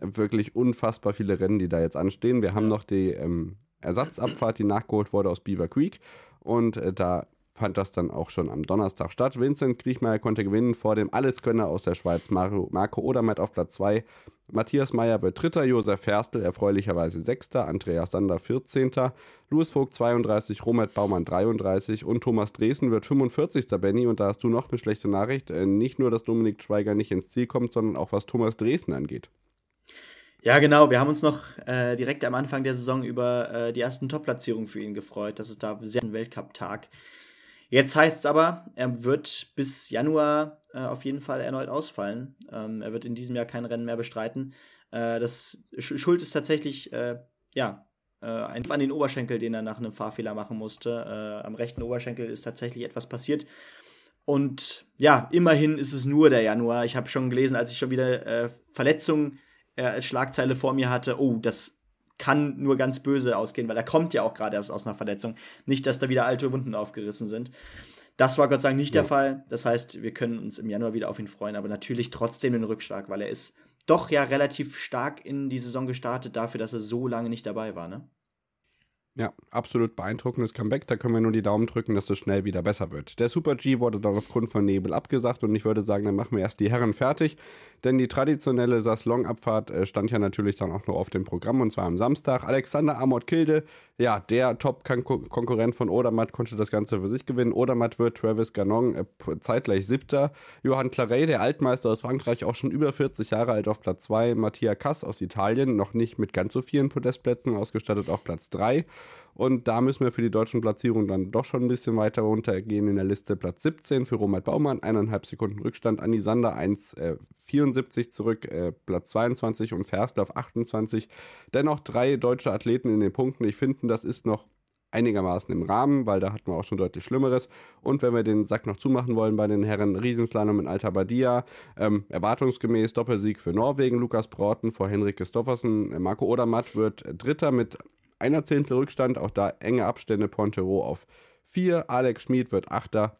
wirklich unfassbar viele Rennen, die da jetzt anstehen. Wir haben noch die ähm, Ersatzabfahrt, die nachgeholt wurde aus Beaver Creek. Und äh, da fand das dann auch schon am Donnerstag statt. Vincent Kriechmeier konnte gewinnen vor dem Alleskönner aus der Schweiz, Marco, Marco Odermatt auf Platz 2. Matthias Meyer wird Dritter, Josef Ferstel erfreulicherweise Sechster, Andreas Sander 14. Louis Vogt 32, Robert Baumann 33 und Thomas Dresen wird 45. Benny. Und da hast du noch eine schlechte Nachricht. Äh, nicht nur, dass Dominik Schweiger nicht ins Ziel kommt, sondern auch was Thomas Dresden angeht. Ja, genau. Wir haben uns noch äh, direkt am Anfang der Saison über äh, die ersten Top-Platzierungen für ihn gefreut. Das ist da sehr ein Weltcup-Tag. Jetzt heißt es aber, er wird bis Januar äh, auf jeden Fall erneut ausfallen. Ähm, er wird in diesem Jahr kein Rennen mehr bestreiten. Äh, das Schuld ist tatsächlich, äh, ja, äh, ein an den Oberschenkel, den er nach einem Fahrfehler machen musste. Äh, am rechten Oberschenkel ist tatsächlich etwas passiert. Und ja, immerhin ist es nur der Januar. Ich habe schon gelesen, als ich schon wieder äh, Verletzungen als Schlagzeile vor mir hatte, oh, das kann nur ganz böse ausgehen, weil er kommt ja auch gerade erst aus einer Verletzung. Nicht, dass da wieder alte Wunden aufgerissen sind. Das war Gott sei Dank nicht ja. der Fall. Das heißt, wir können uns im Januar wieder auf ihn freuen, aber natürlich trotzdem den Rückschlag, weil er ist doch ja relativ stark in die Saison gestartet, dafür, dass er so lange nicht dabei war, ne? Ja, absolut beeindruckendes Comeback. Da können wir nur die Daumen drücken, dass es schnell wieder besser wird. Der Super G wurde dann aufgrund von Nebel abgesagt und ich würde sagen, dann machen wir erst die Herren fertig. Denn die traditionelle Saslong-Abfahrt äh, stand ja natürlich dann auch nur auf dem Programm und zwar am Samstag. Alexander Amott Kilde, ja, der Top-Konkurrent von Odermatt, konnte das Ganze für sich gewinnen. Odermatt wird Travis Ganon äh, zeitgleich siebter. Johann Claret, der Altmeister aus Frankreich, auch schon über 40 Jahre alt auf Platz 2. Mattia Kass aus Italien, noch nicht mit ganz so vielen Podestplätzen ausgestattet, auf Platz 3. Und da müssen wir für die deutschen Platzierungen dann doch schon ein bisschen weiter runtergehen in der Liste. Platz 17 für Robert Baumann, eineinhalb Sekunden Rückstand. Andi Sander 1,74 äh, zurück, äh, Platz 22 und Ferstlauf 28. Dennoch drei deutsche Athleten in den Punkten. Ich finde, das ist noch einigermaßen im Rahmen, weil da hatten wir auch schon deutlich Schlimmeres. Und wenn wir den Sack noch zumachen wollen bei den Herren Riesenslalom in Alta Badia, ähm, erwartungsgemäß Doppelsieg für Norwegen, Lukas Broughton vor Henrik Christoffersen, Marco Odermatt wird Dritter mit einer Zehntel Rückstand, auch da enge Abstände, Pontero auf 4, Alex Schmid wird Achter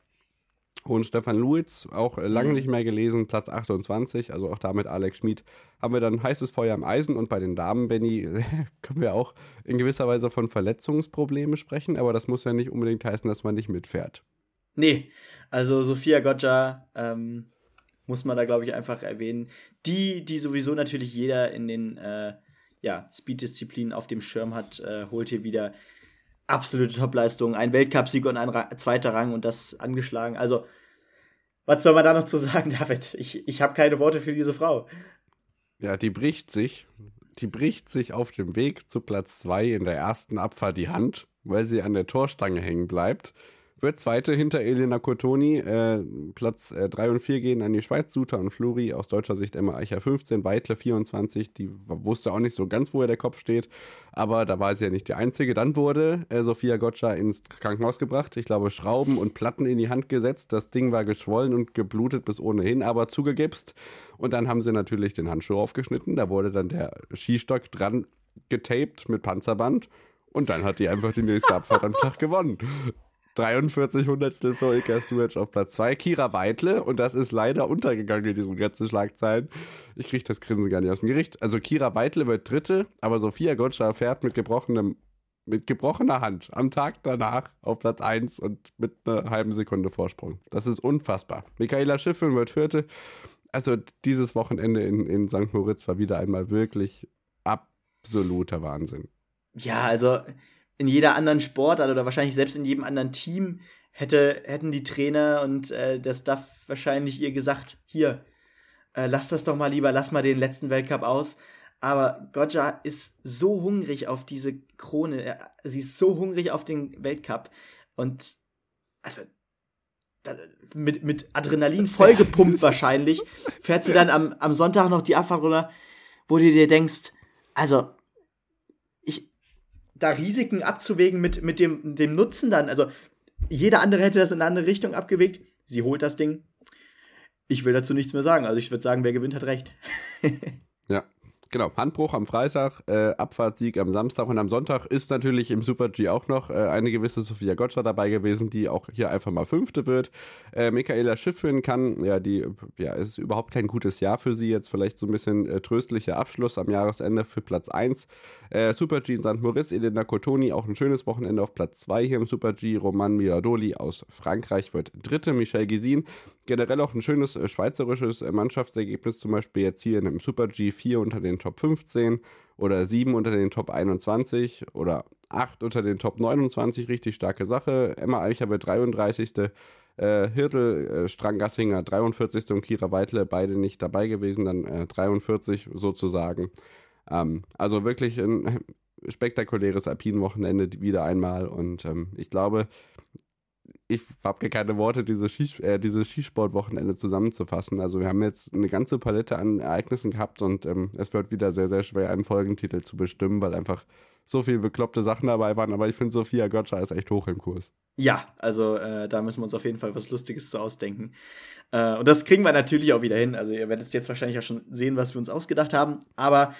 und Stefan Luiz, auch lange mhm. nicht mehr gelesen, Platz 28, also auch damit Alex Schmid, haben wir dann heißes Feuer im Eisen und bei den Damen, Benny, <laughs> können wir auch in gewisser Weise von Verletzungsproblemen sprechen, aber das muss ja nicht unbedingt heißen, dass man nicht mitfährt. Nee, also Sophia Goggia ähm, muss man da, glaube ich, einfach erwähnen. Die, die sowieso natürlich jeder in den äh, ja, Speed-Disziplinen auf dem Schirm hat, äh, holt hier wieder absolute Topleistung. Ein Weltcupsieg und ein Ra zweiter Rang und das angeschlagen. Also, was soll man da noch zu sagen, <laughs> David? Ich, ich habe keine Worte für diese Frau. Ja, die bricht sich, die bricht sich auf dem Weg zu Platz 2 in der ersten Abfahrt die Hand. weil sie an der Torstange hängen bleibt. Wird Zweite hinter Elena Cotoni. Äh, Platz äh, 3 und 4 gehen an die Schweiz. Suter und Fluri. Aus deutscher Sicht Emma Eicher 15, Weitle 24. Die wusste auch nicht so ganz, wo der Kopf steht. Aber da war sie ja nicht die Einzige. Dann wurde äh, Sophia Gotcha ins Krankenhaus gebracht. Ich glaube, Schrauben und Platten in die Hand gesetzt. Das Ding war geschwollen und geblutet bis ohnehin, aber zugegipst. Und dann haben sie natürlich den Handschuh aufgeschnitten. Da wurde dann der Skistock dran getaped mit Panzerband. Und dann hat die einfach die nächste Abfahrt am Tag gewonnen. 43 Hundertstel für Ilka Stuec auf Platz 2. Kira Weitle, und das ist leider untergegangen in diesen ganzen Schlagzeilen. Ich kriege das Grinsen gar nicht aus dem Gericht. Also Kira Weitle wird Dritte, aber Sophia Gotcha fährt mit gebrochenem mit gebrochener Hand am Tag danach auf Platz 1 und mit einer halben Sekunde Vorsprung. Das ist unfassbar. Michaela Schiffel wird Vierte. Also dieses Wochenende in, in St. Moritz war wieder einmal wirklich absoluter Wahnsinn. Ja, also in jeder anderen Sportart oder wahrscheinlich selbst in jedem anderen Team hätte, hätten die Trainer und äh, der Staff wahrscheinlich ihr gesagt, hier, äh, lass das doch mal lieber, lass mal den letzten Weltcup aus. Aber Gotcha ist so hungrig auf diese Krone, er, sie ist so hungrig auf den Weltcup und also mit, mit Adrenalin <laughs> vollgepumpt wahrscheinlich, fährt sie dann am, am Sonntag noch die Abfahrt runter, wo du dir denkst, also da Risiken abzuwägen mit, mit dem, dem Nutzen dann. Also jeder andere hätte das in eine andere Richtung abgewegt. Sie holt das Ding. Ich will dazu nichts mehr sagen. Also ich würde sagen, wer gewinnt, hat recht. <laughs> ja. Genau, Handbruch am Freitag, äh, Abfahrtssieg am Samstag und am Sonntag ist natürlich im Super G auch noch äh, eine gewisse Sophia Gotcha dabei gewesen, die auch hier einfach mal Fünfte wird. Äh, Michaela Schiffrin kann, ja, die, ja, ist überhaupt kein gutes Jahr für sie, jetzt vielleicht so ein bisschen äh, tröstlicher Abschluss am Jahresende für Platz 1. Äh, Super G in St. Moritz, Elena Cotoni, auch ein schönes Wochenende auf Platz 2 hier im Super G. Roman Miradoli aus Frankreich wird Dritte, Michel Gisin. Generell auch ein schönes äh, schweizerisches Mannschaftsergebnis, zum Beispiel jetzt hier in einem Super G 4 unter den Top 15 oder 7 unter den Top 21 oder 8 unter den Top 29, richtig starke Sache. Emma Eicher wird 33. Äh, Hirtel, äh, Strang-Gassinger 43. und Kira Weitle beide nicht dabei gewesen, dann äh, 43 sozusagen. Ähm, also wirklich ein spektakuläres Alpin-Wochenende wieder einmal und ähm, ich glaube, ich habe keine Worte, diese, Skis äh, diese Skisportwochenende zusammenzufassen. Also wir haben jetzt eine ganze Palette an Ereignissen gehabt und ähm, es wird wieder sehr, sehr schwer, einen Folgentitel zu bestimmen, weil einfach so viele bekloppte Sachen dabei waren. Aber ich finde, Sophia Gotcha ist echt hoch im Kurs. Ja, also äh, da müssen wir uns auf jeden Fall was Lustiges zu ausdenken. Äh, und das kriegen wir natürlich auch wieder hin. Also ihr werdet jetzt wahrscheinlich auch schon sehen, was wir uns ausgedacht haben. Aber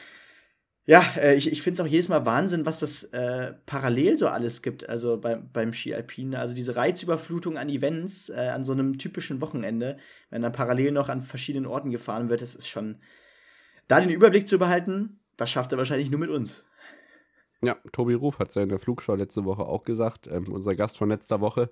ja, äh, ich, ich finde es auch jedes Mal Wahnsinn, was das äh, parallel so alles gibt, also beim, beim Ski Alpine. Also diese Reizüberflutung an Events äh, an so einem typischen Wochenende, wenn dann parallel noch an verschiedenen Orten gefahren wird, das ist schon. Da den Überblick zu behalten, das schafft er wahrscheinlich nur mit uns. Ja, Tobi Ruf hat es ja in der Flugschau letzte Woche auch gesagt, ähm, unser Gast von letzter Woche.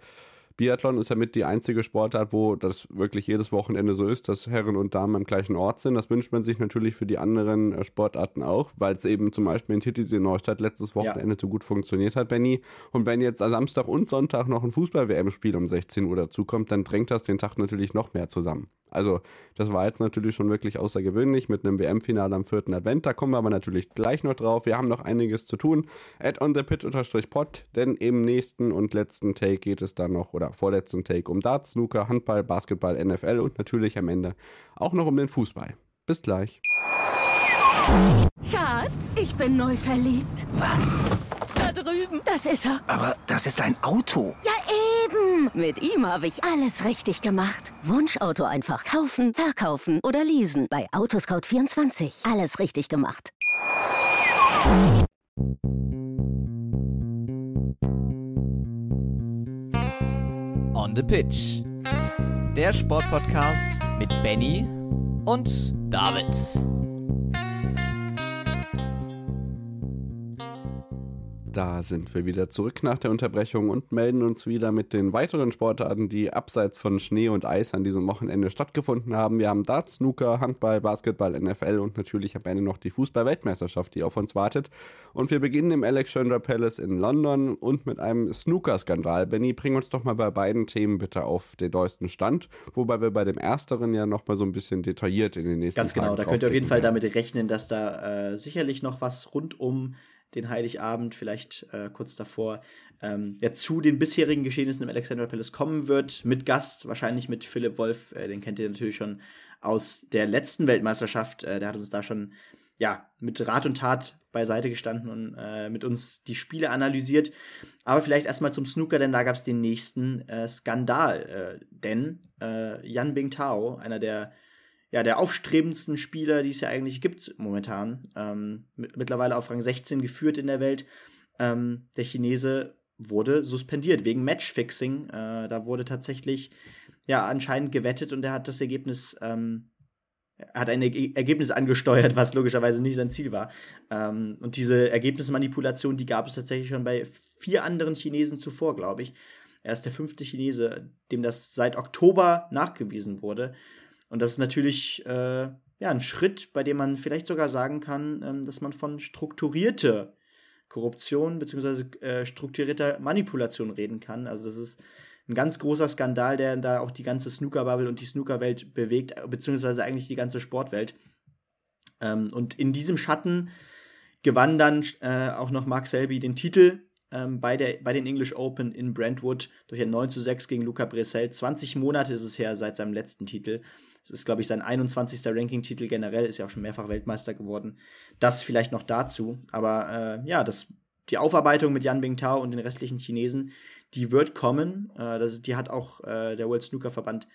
Biathlon ist ja mit die einzige Sportart, wo das wirklich jedes Wochenende so ist, dass Herren und Damen am gleichen Ort sind. Das wünscht man sich natürlich für die anderen äh, Sportarten auch, weil es eben zum Beispiel in Titisee Neustadt letztes Wochenende ja. so gut funktioniert hat, Benny. Und wenn jetzt Samstag und Sonntag noch ein Fußball-WM-Spiel um 16 Uhr dazukommt, dann drängt das den Tag natürlich noch mehr zusammen. Also, das war jetzt natürlich schon wirklich außergewöhnlich mit einem WM-Finale am 4. Advent. Da kommen wir aber natürlich gleich noch drauf. Wir haben noch einiges zu tun. Add on the pitch pod, denn im nächsten und letzten Take geht es dann noch, oder vorletzten Take, um Darts, Snooker, Handball, Basketball, NFL und natürlich am Ende auch noch um den Fußball. Bis gleich. Schatz, ich bin neu verliebt. Was? Da drüben. Das ist er. Aber das ist ein Auto. Ja, Mit ihm habe ich alles richtig gemacht. Wunschauto einfach kaufen, verkaufen oder leasen. Bei Autoscout24. Alles richtig gemacht. On the Pitch. Der Sportpodcast mit Benny und David. Da sind wir wieder zurück nach der Unterbrechung und melden uns wieder mit den weiteren Sportarten, die abseits von Schnee und Eis an diesem Wochenende stattgefunden haben. Wir haben Dart, Snooker, Handball, Basketball, NFL und natürlich am Ende noch die Fußball-Weltmeisterschaft, die auf uns wartet. Und wir beginnen im Alexandra Palace in London und mit einem Snooker-Skandal. Benny, bring uns doch mal bei beiden Themen bitte auf den neuesten Stand, wobei wir bei dem ersteren ja noch mal so ein bisschen detailliert in den nächsten Ganz genau, Tagen da könnt ihr auf jeden Fall damit rechnen, dass da äh, sicherlich noch was rund um den Heiligabend, vielleicht äh, kurz davor, ähm, ja, zu den bisherigen Geschehnissen im Alexander Palace kommen wird, mit Gast, wahrscheinlich mit Philipp Wolf, äh, den kennt ihr natürlich schon aus der letzten Weltmeisterschaft, äh, der hat uns da schon ja, mit Rat und Tat beiseite gestanden und äh, mit uns die Spiele analysiert. Aber vielleicht erstmal zum Snooker, denn da gab es den nächsten äh, Skandal. Äh, denn äh, Yan Bingtao, einer der, ja, der aufstrebendsten Spieler, die es ja eigentlich gibt momentan, ähm, mittlerweile auf Rang 16 geführt in der Welt, ähm, der Chinese wurde suspendiert wegen Matchfixing. Äh, da wurde tatsächlich ja anscheinend gewettet und er hat das Ergebnis ähm, hat ein Ergebnis angesteuert, was logischerweise nicht sein Ziel war. Ähm, und diese Ergebnismanipulation, die gab es tatsächlich schon bei vier anderen Chinesen zuvor, glaube ich. Er ist der fünfte Chinese, dem das seit Oktober nachgewiesen wurde. Und das ist natürlich äh, ja, ein Schritt, bei dem man vielleicht sogar sagen kann, ähm, dass man von strukturierter Korruption bzw. Äh, strukturierter Manipulation reden kann. Also das ist ein ganz großer Skandal, der da auch die ganze Snooker-Bubble und die Snooker-Welt bewegt, beziehungsweise eigentlich die ganze Sportwelt. Ähm, und in diesem Schatten gewann dann äh, auch noch Mark Selby den Titel ähm, bei, der, bei den English Open in Brentwood durch ein 9 zu 6 gegen Luca Bressel. 20 Monate ist es her seit seinem letzten Titel. Es ist, glaube ich, sein 21. Ranking-Titel generell, ist ja auch schon mehrfach Weltmeister geworden. Das vielleicht noch dazu. Aber äh, ja, das, die Aufarbeitung mit Yan Bingtao und den restlichen Chinesen, die wird kommen. Äh, das, die hat auch äh, der World Snooker Verband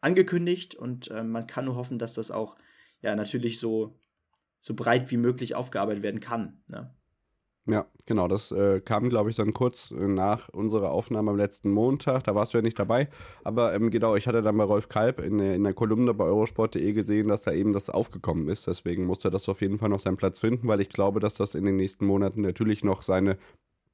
angekündigt und äh, man kann nur hoffen, dass das auch ja natürlich so, so breit wie möglich aufgearbeitet werden kann. Ne? Ja, genau, das äh, kam, glaube ich, dann kurz äh, nach unserer Aufnahme am letzten Montag. Da warst du ja nicht dabei. Aber ähm, genau, ich hatte dann bei Rolf Kalb in, in der Kolumne bei eurosport.de gesehen, dass da eben das aufgekommen ist. Deswegen musste das auf jeden Fall noch seinen Platz finden, weil ich glaube, dass das in den nächsten Monaten natürlich noch seine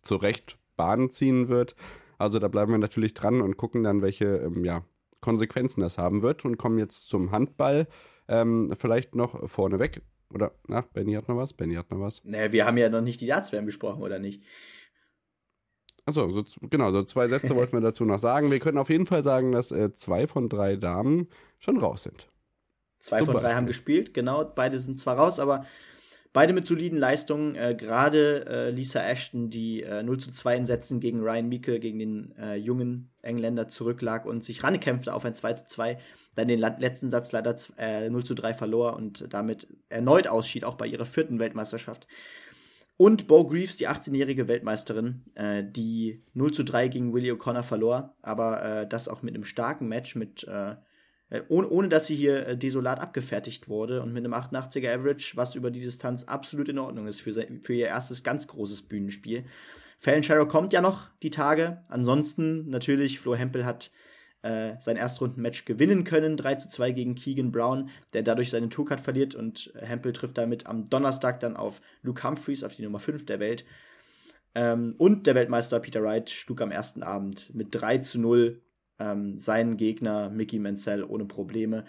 zu Recht Bahn ziehen wird. Also da bleiben wir natürlich dran und gucken dann, welche ähm, ja, Konsequenzen das haben wird und kommen jetzt zum Handball. Ähm, vielleicht noch vorneweg. Oder, na, Benny hat noch was? Benny hat noch was. Naja, wir haben ja noch nicht die Darts-WM besprochen, oder nicht? Achso, so, genau, so zwei Sätze wollten wir dazu noch sagen. Wir können auf jeden Fall sagen, dass äh, zwei von drei Damen schon raus sind. Zwei Zum von drei haben gespielt, genau. Beide sind zwar raus, aber Beide mit soliden Leistungen, äh, gerade äh, Lisa Ashton, die äh, 0 zu 2 in Sätzen gegen Ryan Meikle, gegen den äh, jungen Engländer zurücklag und sich rankämpfte auf ein 2 zu 2, dann den letzten Satz leider äh, 0 zu 3 verlor und damit erneut ausschied, auch bei ihrer vierten Weltmeisterschaft. Und Bo Greaves, die 18-jährige Weltmeisterin, äh, die 0 zu 3 gegen Willie O'Connor verlor, aber äh, das auch mit einem starken Match mit äh, ohne, ohne dass sie hier äh, desolat abgefertigt wurde und mit einem 88er Average, was über die Distanz absolut in Ordnung ist für, für ihr erstes ganz großes Bühnenspiel. Fallon Sherrow kommt ja noch die Tage. Ansonsten natürlich, Flo Hempel hat äh, sein Erstrundenmatch gewinnen können, 3 zu 2 gegen Keegan Brown, der dadurch seinen Tourcard verliert und Hempel trifft damit am Donnerstag dann auf Luke Humphreys, auf die Nummer 5 der Welt. Ähm, und der Weltmeister Peter Wright schlug am ersten Abend mit 3 zu 0 ähm, seinen Gegner Mickey Mansell ohne Probleme.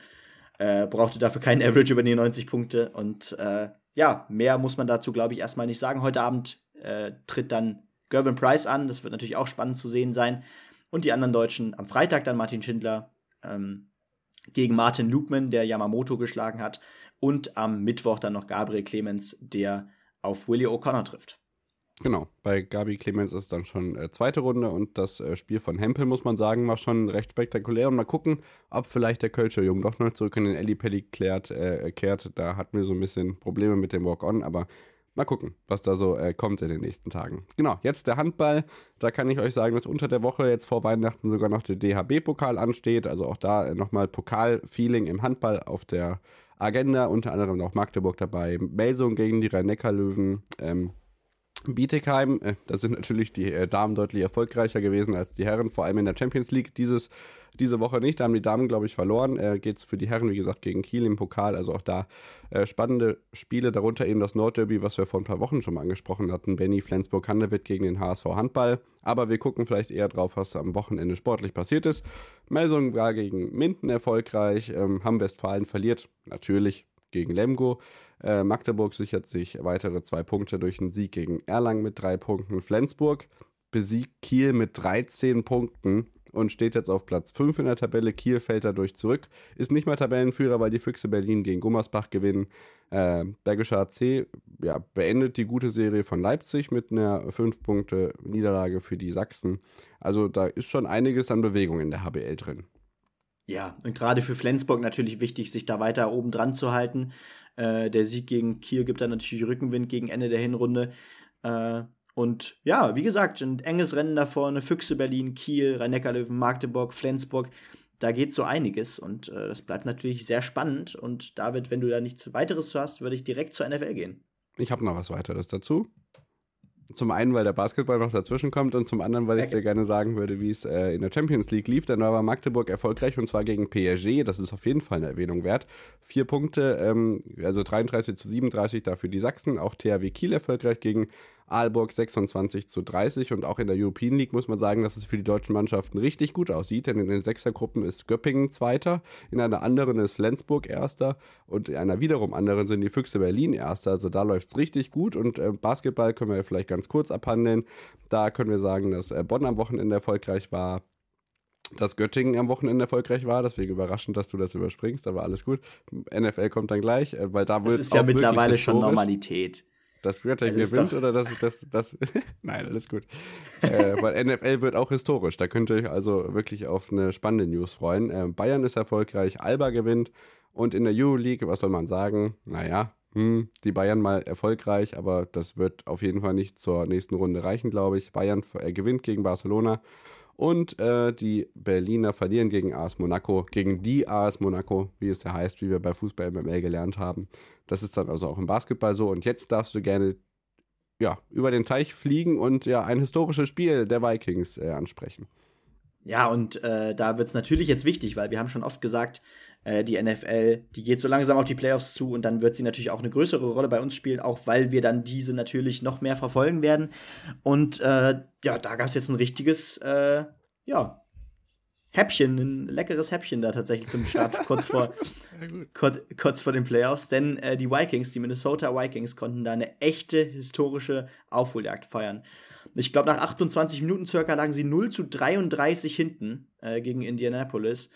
Äh, brauchte dafür keinen Average über die 90 Punkte. Und äh, ja, mehr muss man dazu, glaube ich, erstmal nicht sagen. Heute Abend äh, tritt dann Gervin Price an. Das wird natürlich auch spannend zu sehen sein. Und die anderen Deutschen am Freitag dann Martin Schindler ähm, gegen Martin Lukman, der Yamamoto geschlagen hat. Und am Mittwoch dann noch Gabriel Clemens, der auf Willie O'Connor trifft. Genau, bei Gabi Clemens ist dann schon äh, zweite Runde und das äh, Spiel von Hempel, muss man sagen, war schon recht spektakulär. Und mal gucken, ob vielleicht der Kölscher Jung doch noch zurück in den Ellipelli klärt, äh, kehrt. Da hatten wir so ein bisschen Probleme mit dem Walk-On, aber mal gucken, was da so äh, kommt in den nächsten Tagen. Genau, jetzt der Handball. Da kann ich euch sagen, dass unter der Woche jetzt vor Weihnachten sogar noch der DHB-Pokal ansteht. Also auch da äh, nochmal Pokal-Feeling im Handball auf der Agenda. Unter anderem noch Magdeburg dabei. Melsung gegen die Rhein-Neckar-Löwen. Ähm, Bietigheim, äh, da sind natürlich die äh, Damen deutlich erfolgreicher gewesen als die Herren, vor allem in der Champions League. Dieses, diese Woche nicht, da haben die Damen, glaube ich, verloren. Äh, Geht es für die Herren, wie gesagt, gegen Kiel im Pokal. Also auch da äh, spannende Spiele, darunter eben das Nordderby, was wir vor ein paar Wochen schon mal angesprochen hatten. Benny Flensburg-Handewitt gegen den HSV Handball. Aber wir gucken vielleicht eher drauf, was am Wochenende sportlich passiert ist. Melsung war gegen Minden erfolgreich. Ähm, Hamm-Westfalen verliert natürlich gegen Lemgo. Äh, Magdeburg sichert sich weitere zwei Punkte durch einen Sieg gegen Erlangen mit drei Punkten. Flensburg besiegt Kiel mit 13 Punkten und steht jetzt auf Platz 5 in der Tabelle. Kiel fällt dadurch zurück, ist nicht mehr Tabellenführer, weil die Füchse Berlin gegen Gummersbach gewinnen. Äh, Bergischer AC ja, beendet die gute Serie von Leipzig mit einer 5-Punkte-Niederlage für die Sachsen. Also da ist schon einiges an Bewegung in der HBL drin. Ja, und gerade für Flensburg natürlich wichtig, sich da weiter oben dran zu halten. Äh, der Sieg gegen Kiel gibt dann natürlich Rückenwind gegen Ende der Hinrunde. Äh, und ja, wie gesagt, ein enges Rennen da vorne. Füchse Berlin, Kiel, Rhein-Neckar-Löwen, Magdeburg, Flensburg. Da geht so einiges und äh, das bleibt natürlich sehr spannend. Und David, wenn du da nichts weiteres hast, würde ich direkt zur NFL gehen. Ich habe noch was weiteres dazu. Zum einen, weil der Basketball noch dazwischen kommt und zum anderen, weil ich dir gerne sagen würde, wie es äh, in der Champions League lief. Denn da war Magdeburg erfolgreich und zwar gegen PSG. Das ist auf jeden Fall eine Erwähnung wert. Vier Punkte, ähm, also 33 zu 37 dafür die Sachsen. Auch THW Kiel erfolgreich gegen Aalborg 26 zu 30 und auch in der European League muss man sagen, dass es für die deutschen Mannschaften richtig gut aussieht, denn in den Sechsergruppen ist Göppingen Zweiter, in einer anderen ist Flensburg Erster und in einer wiederum anderen sind die Füchse Berlin Erster, also da läuft es richtig gut und äh, Basketball können wir vielleicht ganz kurz abhandeln. Da können wir sagen, dass äh, Bonn am Wochenende erfolgreich war, dass Göttingen am Wochenende erfolgreich war. Deswegen überraschend, dass du das überspringst, aber alles gut. NFL kommt dann gleich, äh, weil da wird es ist ja mittlerweile schon Normalität dass Göttingen gewinnt oder dass das, das, <laughs> nein, <laughs> alles gut. äh, weil NFL wird auch historisch. Da könnt ihr euch also wirklich auf eine spannende News freuen. Äh, Bayern ist erfolgreich, Alba gewinnt und in der Euroleague, was soll man sagen? Naja, hm, die Bayern mal erfolgreich, aber das wird auf jeden Fall nicht zur nächsten Runde reichen, glaube ich. Bayern äh, gewinnt gegen Barcelona und äh, die Berliner verlieren gegen AS Monaco, gegen die AS Monaco, wie es ja heißt, wie wir bei Fußball MML gelernt haben. Das ist dann also auch im Basketball so. Und jetzt darfst du gerne ja, über den Teich fliegen und ja ein historisches Spiel der Vikings äh, ansprechen. Ja, und äh, da wird es natürlich jetzt wichtig, weil wir haben schon oft gesagt, äh, die NFL, die geht so langsam auf die Playoffs zu und dann wird sie natürlich auch eine größere Rolle bei uns spielen, auch weil wir dann diese natürlich noch mehr verfolgen werden. Und äh, ja, da gab es jetzt ein richtiges, äh, ja, Häppchen, ein leckeres Häppchen da tatsächlich zum Start, <laughs> kurz vor, kurz, kurz, vor den Playoffs. Denn äh, die Vikings, die Minnesota Vikings, konnten da eine echte historische Aufholjagd feiern. Ich glaube, nach 28 Minuten circa lagen sie 0 zu 33 hinten äh, gegen Indianapolis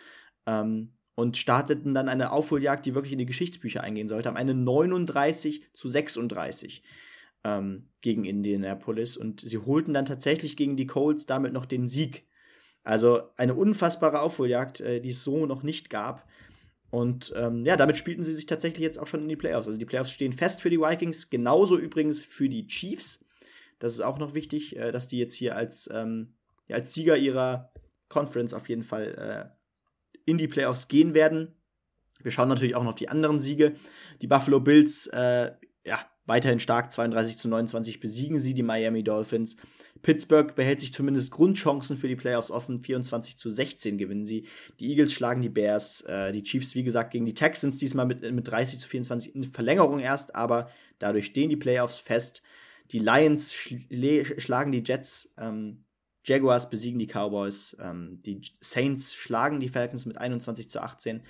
ähm, und starteten dann eine Aufholjagd, die wirklich in die Geschichtsbücher eingehen sollte. Am Ende 39 zu 36 ähm, gegen Indianapolis und sie holten dann tatsächlich gegen die Colts damit noch den Sieg also eine unfassbare Aufholjagd, äh, die es so noch nicht gab. Und ähm, ja, damit spielten sie sich tatsächlich jetzt auch schon in die Playoffs. Also die Playoffs stehen fest für die Vikings, genauso übrigens für die Chiefs. Das ist auch noch wichtig, äh, dass die jetzt hier als, ähm, ja, als Sieger ihrer Conference auf jeden Fall äh, in die Playoffs gehen werden. Wir schauen natürlich auch noch auf die anderen Siege. Die Buffalo Bills, äh, ja, weiterhin stark, 32 zu 29 besiegen sie die Miami Dolphins. Pittsburgh behält sich zumindest Grundchancen für die Playoffs offen. 24 zu 16 gewinnen sie. Die Eagles schlagen die Bears. Äh, die Chiefs, wie gesagt, gegen die Texans, diesmal mit, mit 30 zu 24 in Verlängerung erst, aber dadurch stehen die Playoffs fest. Die Lions schl schlagen die Jets. Ähm, Jaguars besiegen die Cowboys. Ähm, die Saints schlagen die Falcons mit 21 zu 18.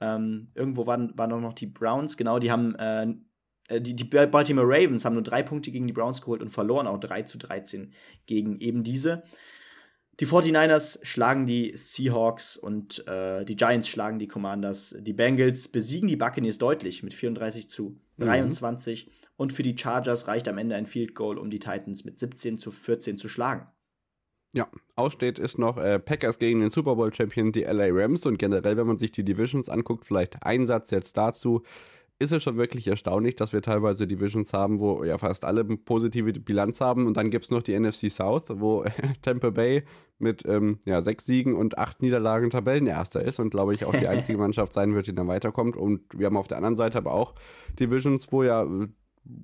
Ähm, irgendwo waren, waren noch die Browns, genau, die haben äh, die, die Baltimore Ravens haben nur drei Punkte gegen die Browns geholt und verloren auch 3 zu 13 gegen eben diese. Die 49ers schlagen die Seahawks und äh, die Giants schlagen die Commanders. Die Bengals besiegen die Buccaneers deutlich mit 34 zu 23. Mhm. Und für die Chargers reicht am Ende ein Field Goal, um die Titans mit 17 zu 14 zu schlagen. Ja, aussteht ist noch äh, Packers gegen den Super Bowl Champion, die LA Rams. Und generell, wenn man sich die Divisions anguckt, vielleicht ein Satz jetzt dazu ist es schon wirklich erstaunlich, dass wir teilweise Divisions haben, wo ja fast alle eine positive Bilanz haben. Und dann gibt es noch die NFC South, wo <laughs> Tampa Bay mit ähm, ja, sechs Siegen und acht Niederlagen Tabellenerster ist und glaube ich auch die einzige <laughs> Mannschaft sein wird, die dann weiterkommt. Und wir haben auf der anderen Seite aber auch Divisions, wo ja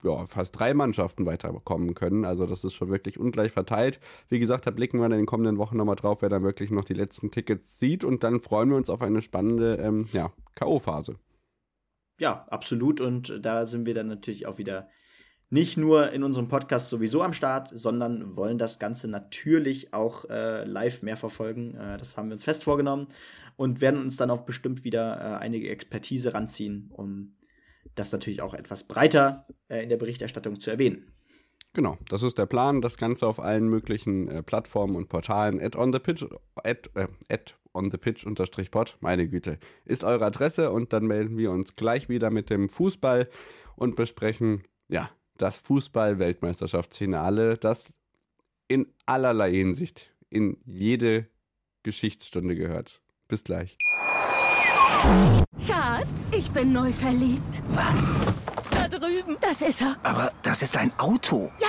ja, fast drei Mannschaften weiterkommen können. Also das ist schon wirklich ungleich verteilt. Wie gesagt, da blicken wir in den kommenden Wochen nochmal drauf, wer dann wirklich noch die letzten Tickets sieht. Und dann freuen wir uns auf eine spannende ähm, ja, K.O.-Phase ja, absolut. Und da sind wir dann natürlich auch wieder nicht nur in unserem Podcast sowieso am Start, sondern wollen das Ganze natürlich auch äh, live mehr verfolgen. Äh, das haben wir uns fest vorgenommen und werden uns dann auch bestimmt wieder äh, einige Expertise ranziehen, um das natürlich auch etwas breiter äh, in der Berichterstattung zu erwähnen. Genau, das ist der Plan. Das Ganze auf allen möglichen äh, Plattformen und Portalen. At on the pitch, at, äh, at on the pitch unterstrich pod, meine Güte, ist eure Adresse und dann melden wir uns gleich wieder mit dem Fußball und besprechen, ja, das Fußball-Weltmeisterschaftsfinale, das in allerlei Hinsicht in jede Geschichtsstunde gehört. Bis gleich. Schatz, ich bin neu verliebt. Was? Da drüben. Das ist er. Aber das ist ein Auto. Ja,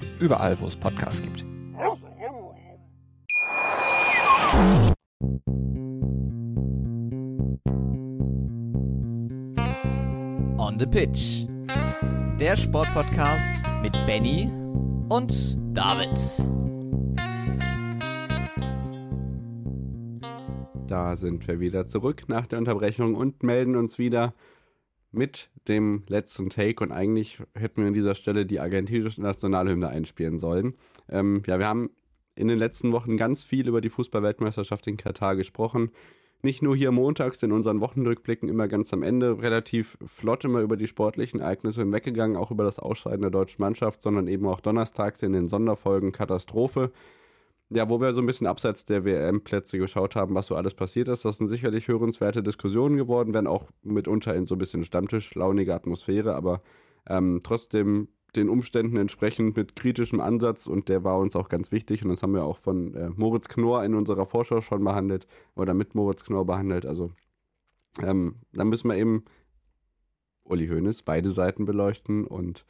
Überall, wo es Podcasts gibt. On the Pitch. Der Sportpodcast mit Benny und David. Da sind wir wieder zurück nach der Unterbrechung und melden uns wieder mit dem letzten Take. Und eigentlich hätten wir an dieser Stelle die argentinische Nationalhymne einspielen sollen. Ähm, ja, wir haben in den letzten Wochen ganz viel über die Fußballweltmeisterschaft in Katar gesprochen. Nicht nur hier montags in unseren Wochenrückblicken immer ganz am Ende relativ flott immer über die sportlichen Ereignisse hinweggegangen, auch über das Ausscheiden der deutschen Mannschaft, sondern eben auch donnerstags in den Sonderfolgen Katastrophe. Ja, wo wir so ein bisschen abseits der WM-Plätze geschaut haben, was so alles passiert ist. Das sind sicherlich hörenswerte Diskussionen geworden, wenn auch mitunter in so ein bisschen Stammtischlaunige Atmosphäre, aber ähm, trotzdem den Umständen entsprechend mit kritischem Ansatz und der war uns auch ganz wichtig und das haben wir auch von äh, Moritz Knorr in unserer Vorschau schon behandelt oder mit Moritz Knorr behandelt. Also ähm, da müssen wir eben Uli Hoeneß beide Seiten beleuchten und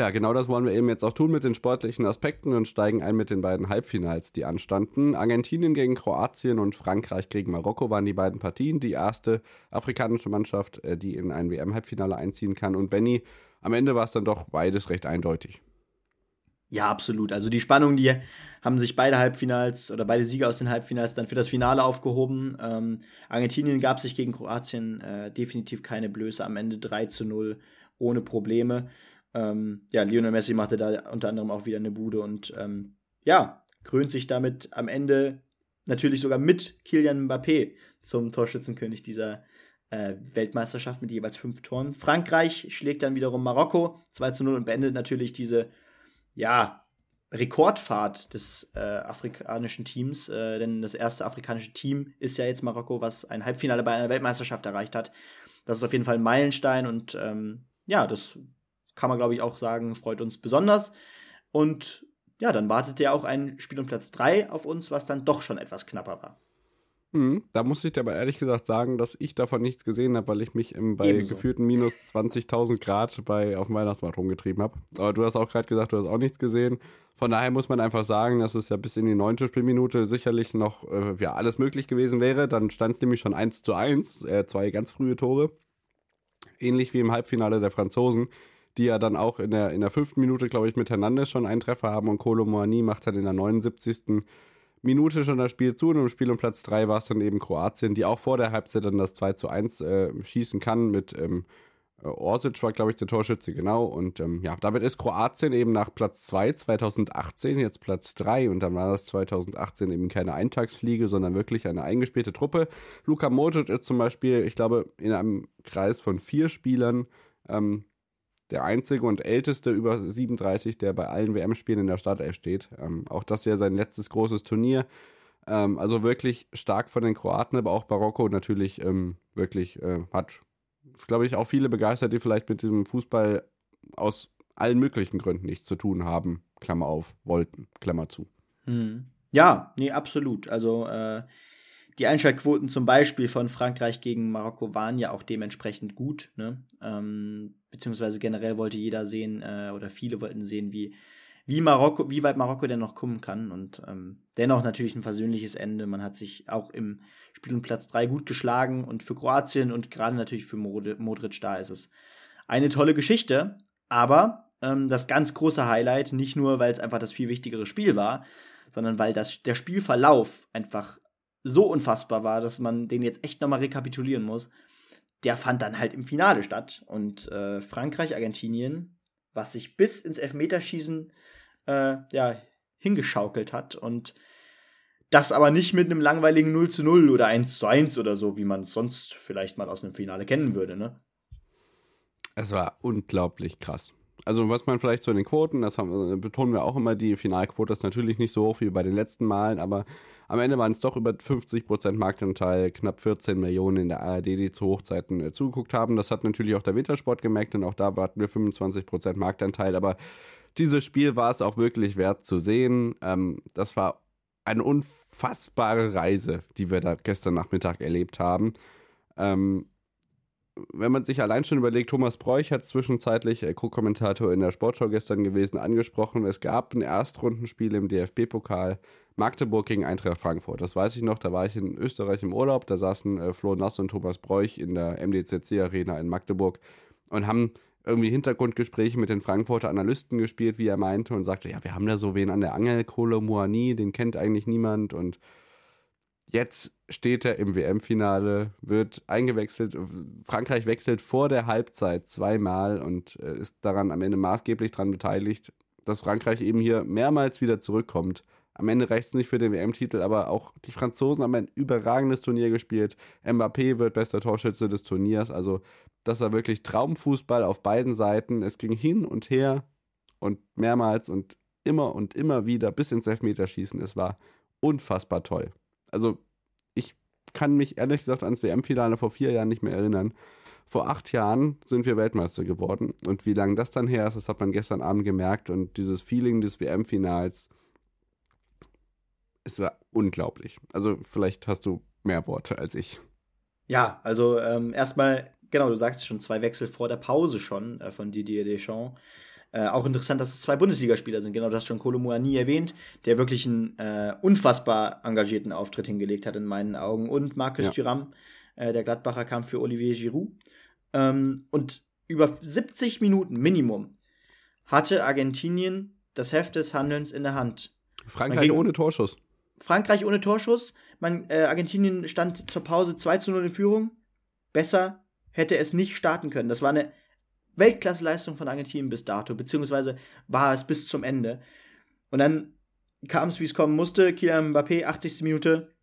ja, genau das wollen wir eben jetzt auch tun mit den sportlichen Aspekten und steigen ein mit den beiden Halbfinals, die anstanden. Argentinien gegen Kroatien und Frankreich gegen Marokko waren die beiden Partien. Die erste afrikanische Mannschaft, äh, die in ein WM-Halbfinale einziehen kann. Und Benny, am Ende war es dann doch beides recht eindeutig. Ja, absolut. Also die Spannung, die haben sich beide Halbfinals oder beide Sieger aus den Halbfinals dann für das Finale aufgehoben. Ähm, Argentinien gab sich gegen Kroatien äh, definitiv keine Blöße. Am Ende 3 zu 0 ohne Probleme. Ähm, ja, Lionel Messi machte da unter anderem auch wieder eine Bude und ähm, ja, krönt sich damit am Ende natürlich sogar mit Kilian Mbappé zum Torschützenkönig dieser äh, Weltmeisterschaft mit jeweils fünf Toren. Frankreich schlägt dann wiederum Marokko 2 zu 0 und beendet natürlich diese, ja, Rekordfahrt des äh, afrikanischen Teams, äh, denn das erste afrikanische Team ist ja jetzt Marokko, was ein Halbfinale bei einer Weltmeisterschaft erreicht hat. Das ist auf jeden Fall ein Meilenstein und ähm, ja, das kann man, glaube ich, auch sagen, freut uns besonders. Und ja, dann wartet ja auch ein Spiel um Platz 3 auf uns, was dann doch schon etwas knapper war. Mhm, da muss ich dir aber ehrlich gesagt sagen, dass ich davon nichts gesehen habe, weil ich mich im, bei Ebenso. gefühlten minus 20.000 Grad bei, auf dem Weihnachtsmarkt rumgetrieben habe. Aber du hast auch gerade gesagt, du hast auch nichts gesehen. Von daher muss man einfach sagen, dass es ja bis in die neunte Spielminute sicherlich noch äh, ja, alles möglich gewesen wäre. Dann stand es nämlich schon 1 zu 1, äh, zwei ganz frühe Tore. Ähnlich wie im Halbfinale der Franzosen, die ja dann auch in der, in der fünften Minute, glaube ich, mit Hernandez schon einen Treffer haben und Kolo Moani macht dann in der 79. Minute schon das Spiel zu und im Spiel um Platz 3 war es dann eben Kroatien, die auch vor der Halbzeit dann das 2 zu 1 äh, schießen kann mit ähm, Orsic war, glaube ich, der Torschütze, genau. Und ähm, ja, damit ist Kroatien eben nach Platz 2 2018 jetzt Platz 3 und dann war das 2018 eben keine Eintagsfliege, sondern wirklich eine eingespielte Truppe. Luka Modric ist zum Beispiel, ich glaube, in einem Kreis von vier Spielern ähm, der einzige und älteste über 37, der bei allen WM-Spielen in der Startelf steht. Ähm, auch das wäre sein letztes großes Turnier. Ähm, also wirklich stark von den Kroaten, aber auch Marokko natürlich ähm, wirklich äh, hat, glaube ich, auch viele begeistert, die vielleicht mit diesem Fußball aus allen möglichen Gründen nichts zu tun haben. Klammer auf, wollten, Klammer zu. Hm. Ja, nee, absolut. Also äh, die Einschaltquoten zum Beispiel von Frankreich gegen Marokko waren ja auch dementsprechend gut. Ne? Ähm, beziehungsweise generell wollte jeder sehen äh, oder viele wollten sehen, wie, wie Marokko, wie weit Marokko denn noch kommen kann. Und ähm, dennoch natürlich ein versöhnliches Ende. Man hat sich auch im Spiel um Platz 3 gut geschlagen und für Kroatien und gerade natürlich für Mod Modric da ist es eine tolle Geschichte. Aber ähm, das ganz große Highlight, nicht nur, weil es einfach das viel wichtigere Spiel war, sondern weil das, der Spielverlauf einfach so unfassbar war, dass man den jetzt echt nochmal rekapitulieren muss. Der fand dann halt im Finale statt. Und äh, Frankreich, Argentinien, was sich bis ins Elfmeterschießen äh, ja, hingeschaukelt hat. Und das aber nicht mit einem langweiligen 0 zu 0 oder 1 zu 1 oder so, wie man es sonst vielleicht mal aus einem Finale kennen würde, ne? Es war unglaublich krass. Also was man vielleicht so in den Quoten, das haben, betonen wir auch immer, die Finalquote ist natürlich nicht so hoch wie bei den letzten Malen, aber am Ende waren es doch über 50% Marktanteil, knapp 14 Millionen in der ARD, die zu Hochzeiten äh, zugeguckt haben. Das hat natürlich auch der Wintersport gemerkt und auch da hatten wir 25% Marktanteil, aber dieses Spiel war es auch wirklich wert zu sehen. Ähm, das war eine unfassbare Reise, die wir da gestern Nachmittag erlebt haben. Ähm, wenn man sich allein schon überlegt, Thomas Bräuch hat zwischenzeitlich äh, Co-Kommentator in der Sportschau gestern gewesen, angesprochen, es gab ein Erstrundenspiel im DFB-Pokal Magdeburg gegen Eintracht Frankfurt. Das weiß ich noch, da war ich in Österreich im Urlaub, da saßen äh, Flo Nass und Thomas Bräuch in der MDCC-Arena in Magdeburg und haben irgendwie Hintergrundgespräche mit den Frankfurter Analysten gespielt, wie er meinte, und sagte, ja, wir haben da so wen an der Angel, Kolo Moani, den kennt eigentlich niemand und jetzt steht er im WM-Finale, wird eingewechselt. Frankreich wechselt vor der Halbzeit zweimal und äh, ist daran am Ende maßgeblich daran beteiligt, dass Frankreich eben hier mehrmals wieder zurückkommt. Am Ende reicht es nicht für den WM-Titel, aber auch die Franzosen haben ein überragendes Turnier gespielt. Mbappé wird bester Torschütze des Turniers. Also, das war wirklich Traumfußball auf beiden Seiten. Es ging hin und her und mehrmals und immer und immer wieder bis ins Elfmeterschießen. Es war unfassbar toll. Also, ich kann mich ehrlich gesagt ans WM-Finale vor vier Jahren nicht mehr erinnern. Vor acht Jahren sind wir Weltmeister geworden. Und wie lange das dann her ist, das hat man gestern Abend gemerkt. Und dieses Feeling des WM-Finals, es war unglaublich. Also vielleicht hast du mehr Worte als ich. Ja, also ähm, erstmal, genau, du sagst schon, zwei Wechsel vor der Pause schon äh, von Didier Deschamps. Äh, auch interessant, dass es zwei Bundesligaspieler sind. Genau, du hast schon Kolo nie erwähnt, der wirklich einen äh, unfassbar engagierten Auftritt hingelegt hat in meinen Augen. Und Markus ja. Thuram, äh, der Gladbacher, kam für Olivier Giroud. Ähm, und über 70 Minuten Minimum hatte Argentinien das Heft des Handelns in der Hand. Frankreich ohne Torschuss. Frankreich ohne Torschuss. Man, äh, Argentinien stand zur Pause 2 zu 0 in Führung. Besser hätte es nicht starten können. Das war eine Weltklasse-Leistung von Argentinien bis dato, beziehungsweise war es bis zum Ende. Und dann kam es, wie es kommen musste. Kylian Mbappé, 80. Minute,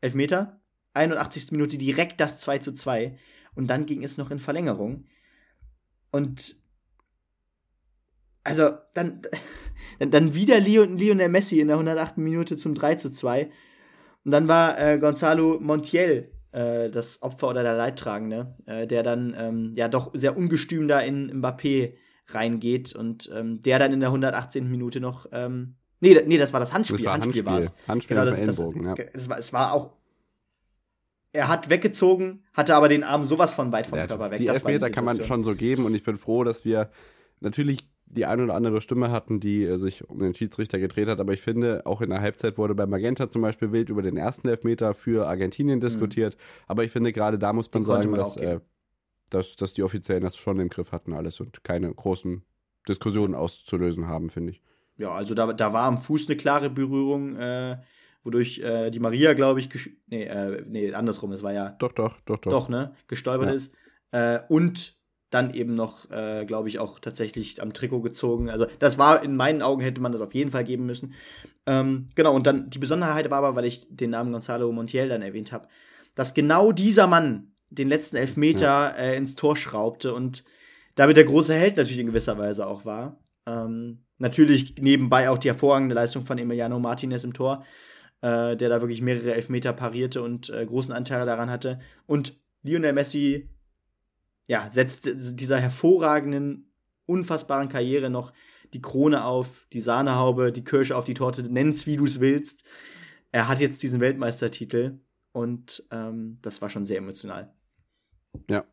Elfmeter. 81. Minute direkt das 2 zu 2. Und dann ging es noch in Verlängerung. Und also dann, <laughs> dann wieder Lionel Messi in der 108. Minute zum 3 zu 2. Und dann war äh, Gonzalo Montiel äh, das Opfer oder der Leidtragende, äh, der dann ähm, ja doch sehr ungestüm da in Mbappé reingeht und ähm, der dann in der 118. Minute noch ähm, nee, nee, das war das Handspiel, das war Handspiel, Handspiel war es. Handspiel genau, das, Ellenbogen, das, ja. es, war, es war auch er hat weggezogen, hatte aber den Arm sowas von weit vom Ja, Körper weg. die Das Elfmeter kann man schon so geben und ich bin froh, dass wir natürlich die ein oder andere Stimme hatten, die äh, sich um den Schiedsrichter gedreht hat, aber ich finde, auch in der Halbzeit wurde bei Magenta zum Beispiel wild über den ersten Elfmeter für Argentinien diskutiert, aber ich finde, gerade da muss man Mhm. Den sagen, man dass, äh, dass, dass die Offiziellen das schon im Griff hatten alles und keine großen Diskussionen auszulösen haben, finde ich. Ja, also da, da war am Fuß eine klare Berührung, äh, wodurch äh, die Maria, glaube ich, nee, äh, nee, andersrum, es war ja Doch, doch, doch, doch. doch, ne, gestolpert Ja. ist. Äh, und dann eben noch, äh, glaube ich, auch tatsächlich am Trikot gezogen. Also das war, in meinen Augen hätte man das auf jeden Fall geben müssen. Ähm, genau, und dann die Besonderheit war aber, weil ich den Namen Gonzalo Montiel dann erwähnt habe, dass genau dieser Mann den letzten Elfmeter äh, ins Tor schraubte und damit der große Held natürlich in gewisser Weise auch war. Ähm, natürlich nebenbei auch die hervorragende Leistung von Emiliano Martinez im Tor, äh, der da wirklich mehrere Elfmeter parierte und äh, großen Anteil daran hatte. Und Lionel Messi, ja, setzt dieser hervorragenden, unfassbaren Karriere noch die Krone auf, die Sahnehaube, die Kirsche auf die Torte, nenn's wie du es willst. Er hat jetzt diesen Weltmeistertitel und ähm, das war schon sehr emotional. Ja.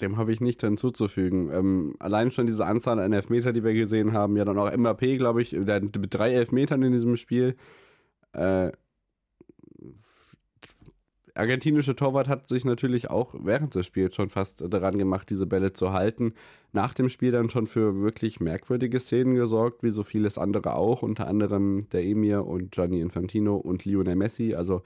Dem habe ich nichts hinzuzufügen. Ähm, allein schon diese Anzahl an Elfmeter, die wir gesehen haben, ja dann auch Mbappé, glaube ich, mit drei Elfmetern in diesem Spiel. Äh, argentinische Torwart hat sich natürlich auch während des Spiels schon fast daran gemacht, diese Bälle zu halten. Nach dem Spiel dann schon für wirklich merkwürdige Szenen gesorgt, wie so vieles andere auch, unter anderem der Emir und Gianni Infantino und Lionel Messi. Also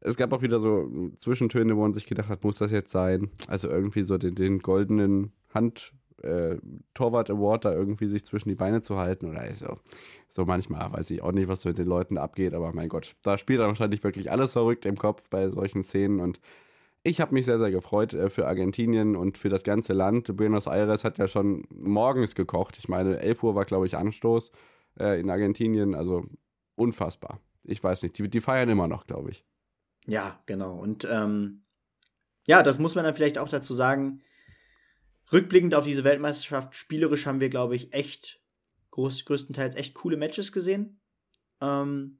es gab auch wieder so Zwischentöne, wo man sich gedacht hat, muss das jetzt sein? Also irgendwie so den, den goldenen Hand äh, Torwart Award da irgendwie sich zwischen die Beine zu halten oder so. So manchmal weiß ich auch nicht, was so mit den Leuten abgeht, aber mein Gott, da spielt dann wahrscheinlich wirklich alles verrückt im Kopf bei solchen Szenen und ich habe mich sehr, sehr gefreut äh, für Argentinien und für das ganze Land. Buenos Aires hat ja schon morgens gekocht. Ich meine, 11 Uhr war, glaube ich, Anstoß äh, in Argentinien. Also unfassbar. Ich weiß nicht, die, die feiern immer noch, glaube ich. Ja, genau. Und ähm, ja, das muss man dann vielleicht auch dazu sagen rückblickend auf diese Weltmeisterschaft, spielerisch haben wir, glaube ich, echt groß, größtenteils echt coole Matches gesehen. Ähm,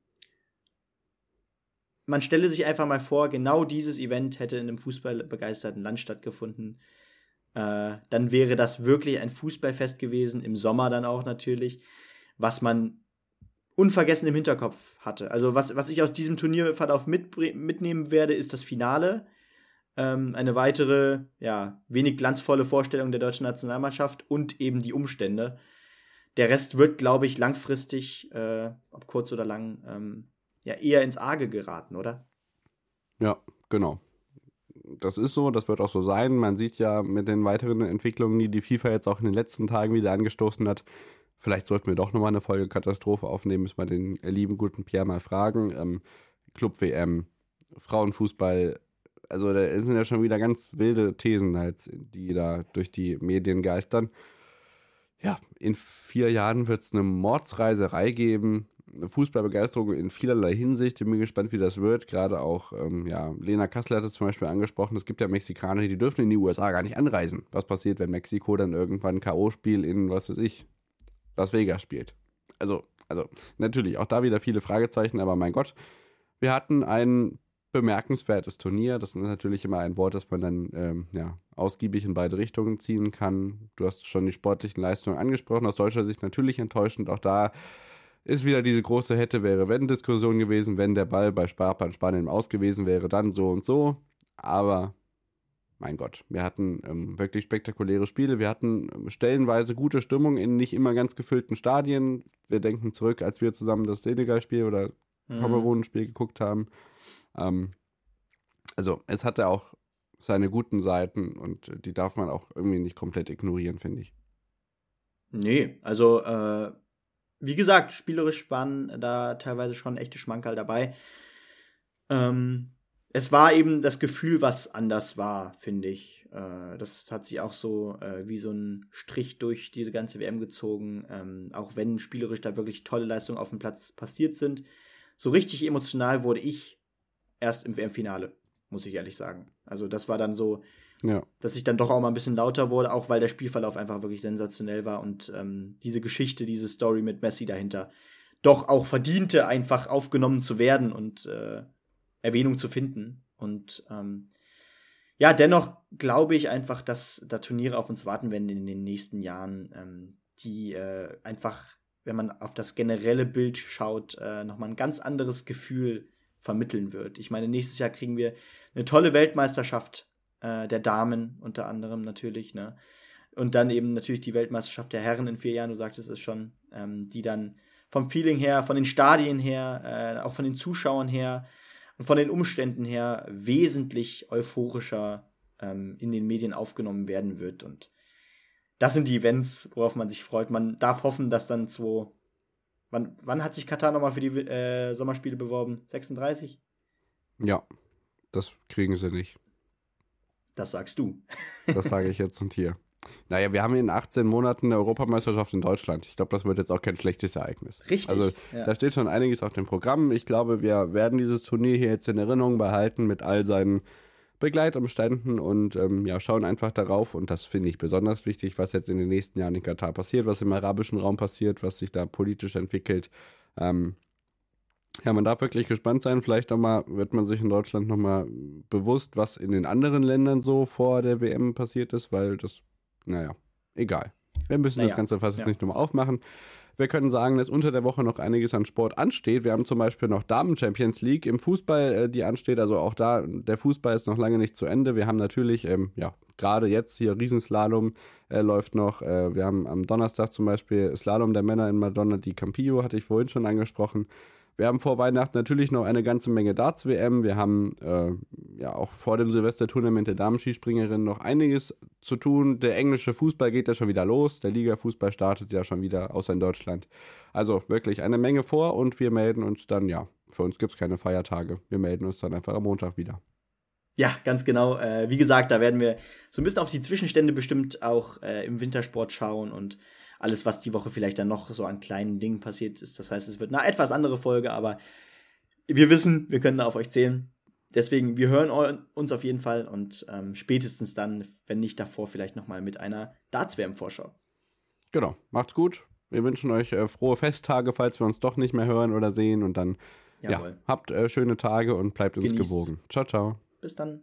man stelle sich einfach mal vor, genau dieses Event hätte in einem fußballbegeisterten Land stattgefunden. Äh, dann wäre das wirklich ein Fußballfest gewesen, im Sommer dann auch natürlich, was man unvergessen im Hinterkopf hatte. Also was, was ich aus diesem Turnierverlauf mit, mitnehmen werde, ist das Finale ähm, eine weitere, ja, wenig glanzvolle Vorstellung der deutschen Nationalmannschaft und eben die Umstände. Der Rest wird, glaube ich, langfristig, äh, ob kurz oder lang, ähm, ja, eher ins Arge geraten, oder? Ja, genau. Das ist so, das wird auch so sein. Man sieht ja mit den weiteren Entwicklungen, die die FIFA jetzt auch in den letzten Tagen wieder angestoßen hat, vielleicht sollten wir doch nochmal eine Folge Katastrophe aufnehmen, müssen wir den lieben guten Pierre mal fragen. Ähm, Club WM, Frauenfußball, also da sind ja schon wieder ganz wilde Thesen halt, die da durch die Medien geistern. Ja, in vier Jahren wird es eine Mordsreiserei geben, eine Fußballbegeisterung in vielerlei Hinsicht. Ich bin gespannt, wie das wird. Gerade auch, ähm, ja, Lena Kassler hat es zum Beispiel angesprochen, es gibt ja Mexikaner, die dürfen in die USA gar nicht anreisen. Was passiert, wenn Mexiko dann irgendwann ein K.O.-Spiel in, was weiß ich, Las Vegas spielt? Also, also, natürlich, auch da wieder viele Fragezeichen, aber mein Gott, wir hatten einen bemerkenswertes Turnier. Das ist natürlich immer ein Wort, das man dann ähm, ja, ausgiebig in beide Richtungen ziehen kann. Du hast schon die sportlichen Leistungen angesprochen. Aus deutscher Sicht natürlich enttäuschend. Auch da ist wieder diese große hätte, wäre, wenn Diskussion gewesen, wenn der Ball bei Sparpan Spanien aus gewesen wäre, dann so und so. Aber mein Gott, wir hatten ähm, wirklich spektakuläre Spiele. Wir hatten ähm, stellenweise gute Stimmung in nicht immer ganz gefüllten Stadien. Wir denken zurück, als wir zusammen das Senegal-Spiel oder mhm. Kamerun-Spiel geguckt haben. Ähm, also es hatte auch seine guten Seiten und die darf man auch irgendwie nicht komplett ignorieren, finde ich. Nee, also äh, wie gesagt, spielerisch waren da teilweise schon echte Schmankerl dabei. Ähm, es war eben das Gefühl, was anders war, finde ich. Äh, das hat sich auch so äh, wie so ein Strich durch diese ganze WM gezogen. Ähm, auch wenn spielerisch da wirklich tolle Leistungen auf dem Platz passiert sind. So richtig emotional wurde ich erst im WM-Finale, muss ich ehrlich sagen. Also das war dann so, ja. dass ich dann doch auch mal ein bisschen lauter wurde, auch weil der Spielverlauf einfach wirklich sensationell war und ähm, diese Geschichte, diese Story mit Messi dahinter doch auch verdiente, einfach aufgenommen zu werden und äh, Erwähnung zu finden. Und ähm, ja, dennoch glaube ich einfach, dass da Turniere auf uns warten werden in den nächsten Jahren, ähm, die äh, einfach, wenn man auf das generelle Bild schaut, äh, nochmal ein ganz anderes Gefühl vermitteln wird. Ich meine, nächstes Jahr kriegen wir eine tolle Weltmeisterschaft äh, der Damen unter anderem natürlich, ne? Und dann eben natürlich die Weltmeisterschaft der Herren in vier Jahren, du sagtest es schon, ähm, die dann vom Feeling her, von den Stadien her, äh, auch von den Zuschauern her und von den Umständen her wesentlich euphorischer ähm, in den Medien aufgenommen werden wird. Und das sind die Events, worauf man sich freut. Man darf hoffen, dass dann 2 Wann, wann hat sich Katar nochmal für die äh, Sommerspiele beworben? 36? Ja, das kriegen sie nicht. Das sagst du. <laughs> das sage ich jetzt und hier. Naja, wir haben in 18 Monaten eine Europameisterschaft in Deutschland. Ich glaube, das wird jetzt auch kein schlechtes Ereignis. Richtig. Also ja. da steht schon einiges auf dem Programm. Ich glaube, wir werden dieses Turnier hier jetzt in Erinnerung behalten mit all seinen Begleitumständen und ähm, ja, schauen einfach darauf. Und das finde ich besonders wichtig, was jetzt in den nächsten Jahren in Katar passiert, was im arabischen Raum passiert, was sich da politisch entwickelt. Ähm, ja, man darf wirklich gespannt sein. Vielleicht nochmal wird man sich in Deutschland nochmal bewusst, was in den anderen Ländern so vor der WM passiert ist, weil das, naja, egal. Wir müssen naja, das Ganze fast ja. jetzt nicht nochmal aufmachen. Wir können sagen, dass unter der Woche noch einiges an Sport ansteht. Wir haben zum Beispiel noch Damen Champions League im Fußball, äh, die ansteht. Also auch da, der Fußball ist noch lange nicht zu Ende. Wir haben natürlich, ähm, ja, gerade jetzt hier Riesenslalom äh, läuft noch. Äh, wir haben am Donnerstag zum Beispiel Slalom der Männer in Madonna di Campillo, hatte ich vorhin schon angesprochen. Wir haben vor Weihnachten natürlich noch eine ganze Menge Darts-WM. Wir haben äh, ja auch vor dem Silvester-Tournament der Damen-Skispringerin noch einiges zu tun. Der englische Fußball geht ja schon wieder los. Der Liga-Fußball startet ja schon wieder, außer in Deutschland. Also wirklich eine Menge vor und wir melden uns dann, ja, für uns gibt es keine Feiertage. Wir melden uns dann einfach am Montag wieder. Ja, ganz genau. Äh, wie gesagt, da werden wir so ein bisschen auf die Zwischenstände bestimmt auch äh, im Wintersport schauen und alles, was die Woche vielleicht dann noch so an kleinen Dingen passiert ist. Das heißt, es wird eine etwas andere Folge, aber wir wissen, wir können da auf euch zählen. Deswegen, wir hören uns auf jeden Fall und ähm, spätestens dann, wenn nicht davor, vielleicht nochmal mit einer Darts-WM-Vorschau. Genau, macht's gut. Wir wünschen euch äh, frohe Festtage, falls wir uns doch nicht mehr hören oder sehen. Und dann, ja, habt äh, schöne Tage und bleibt uns Genießt. gewogen. Ciao, ciao. Bis dann.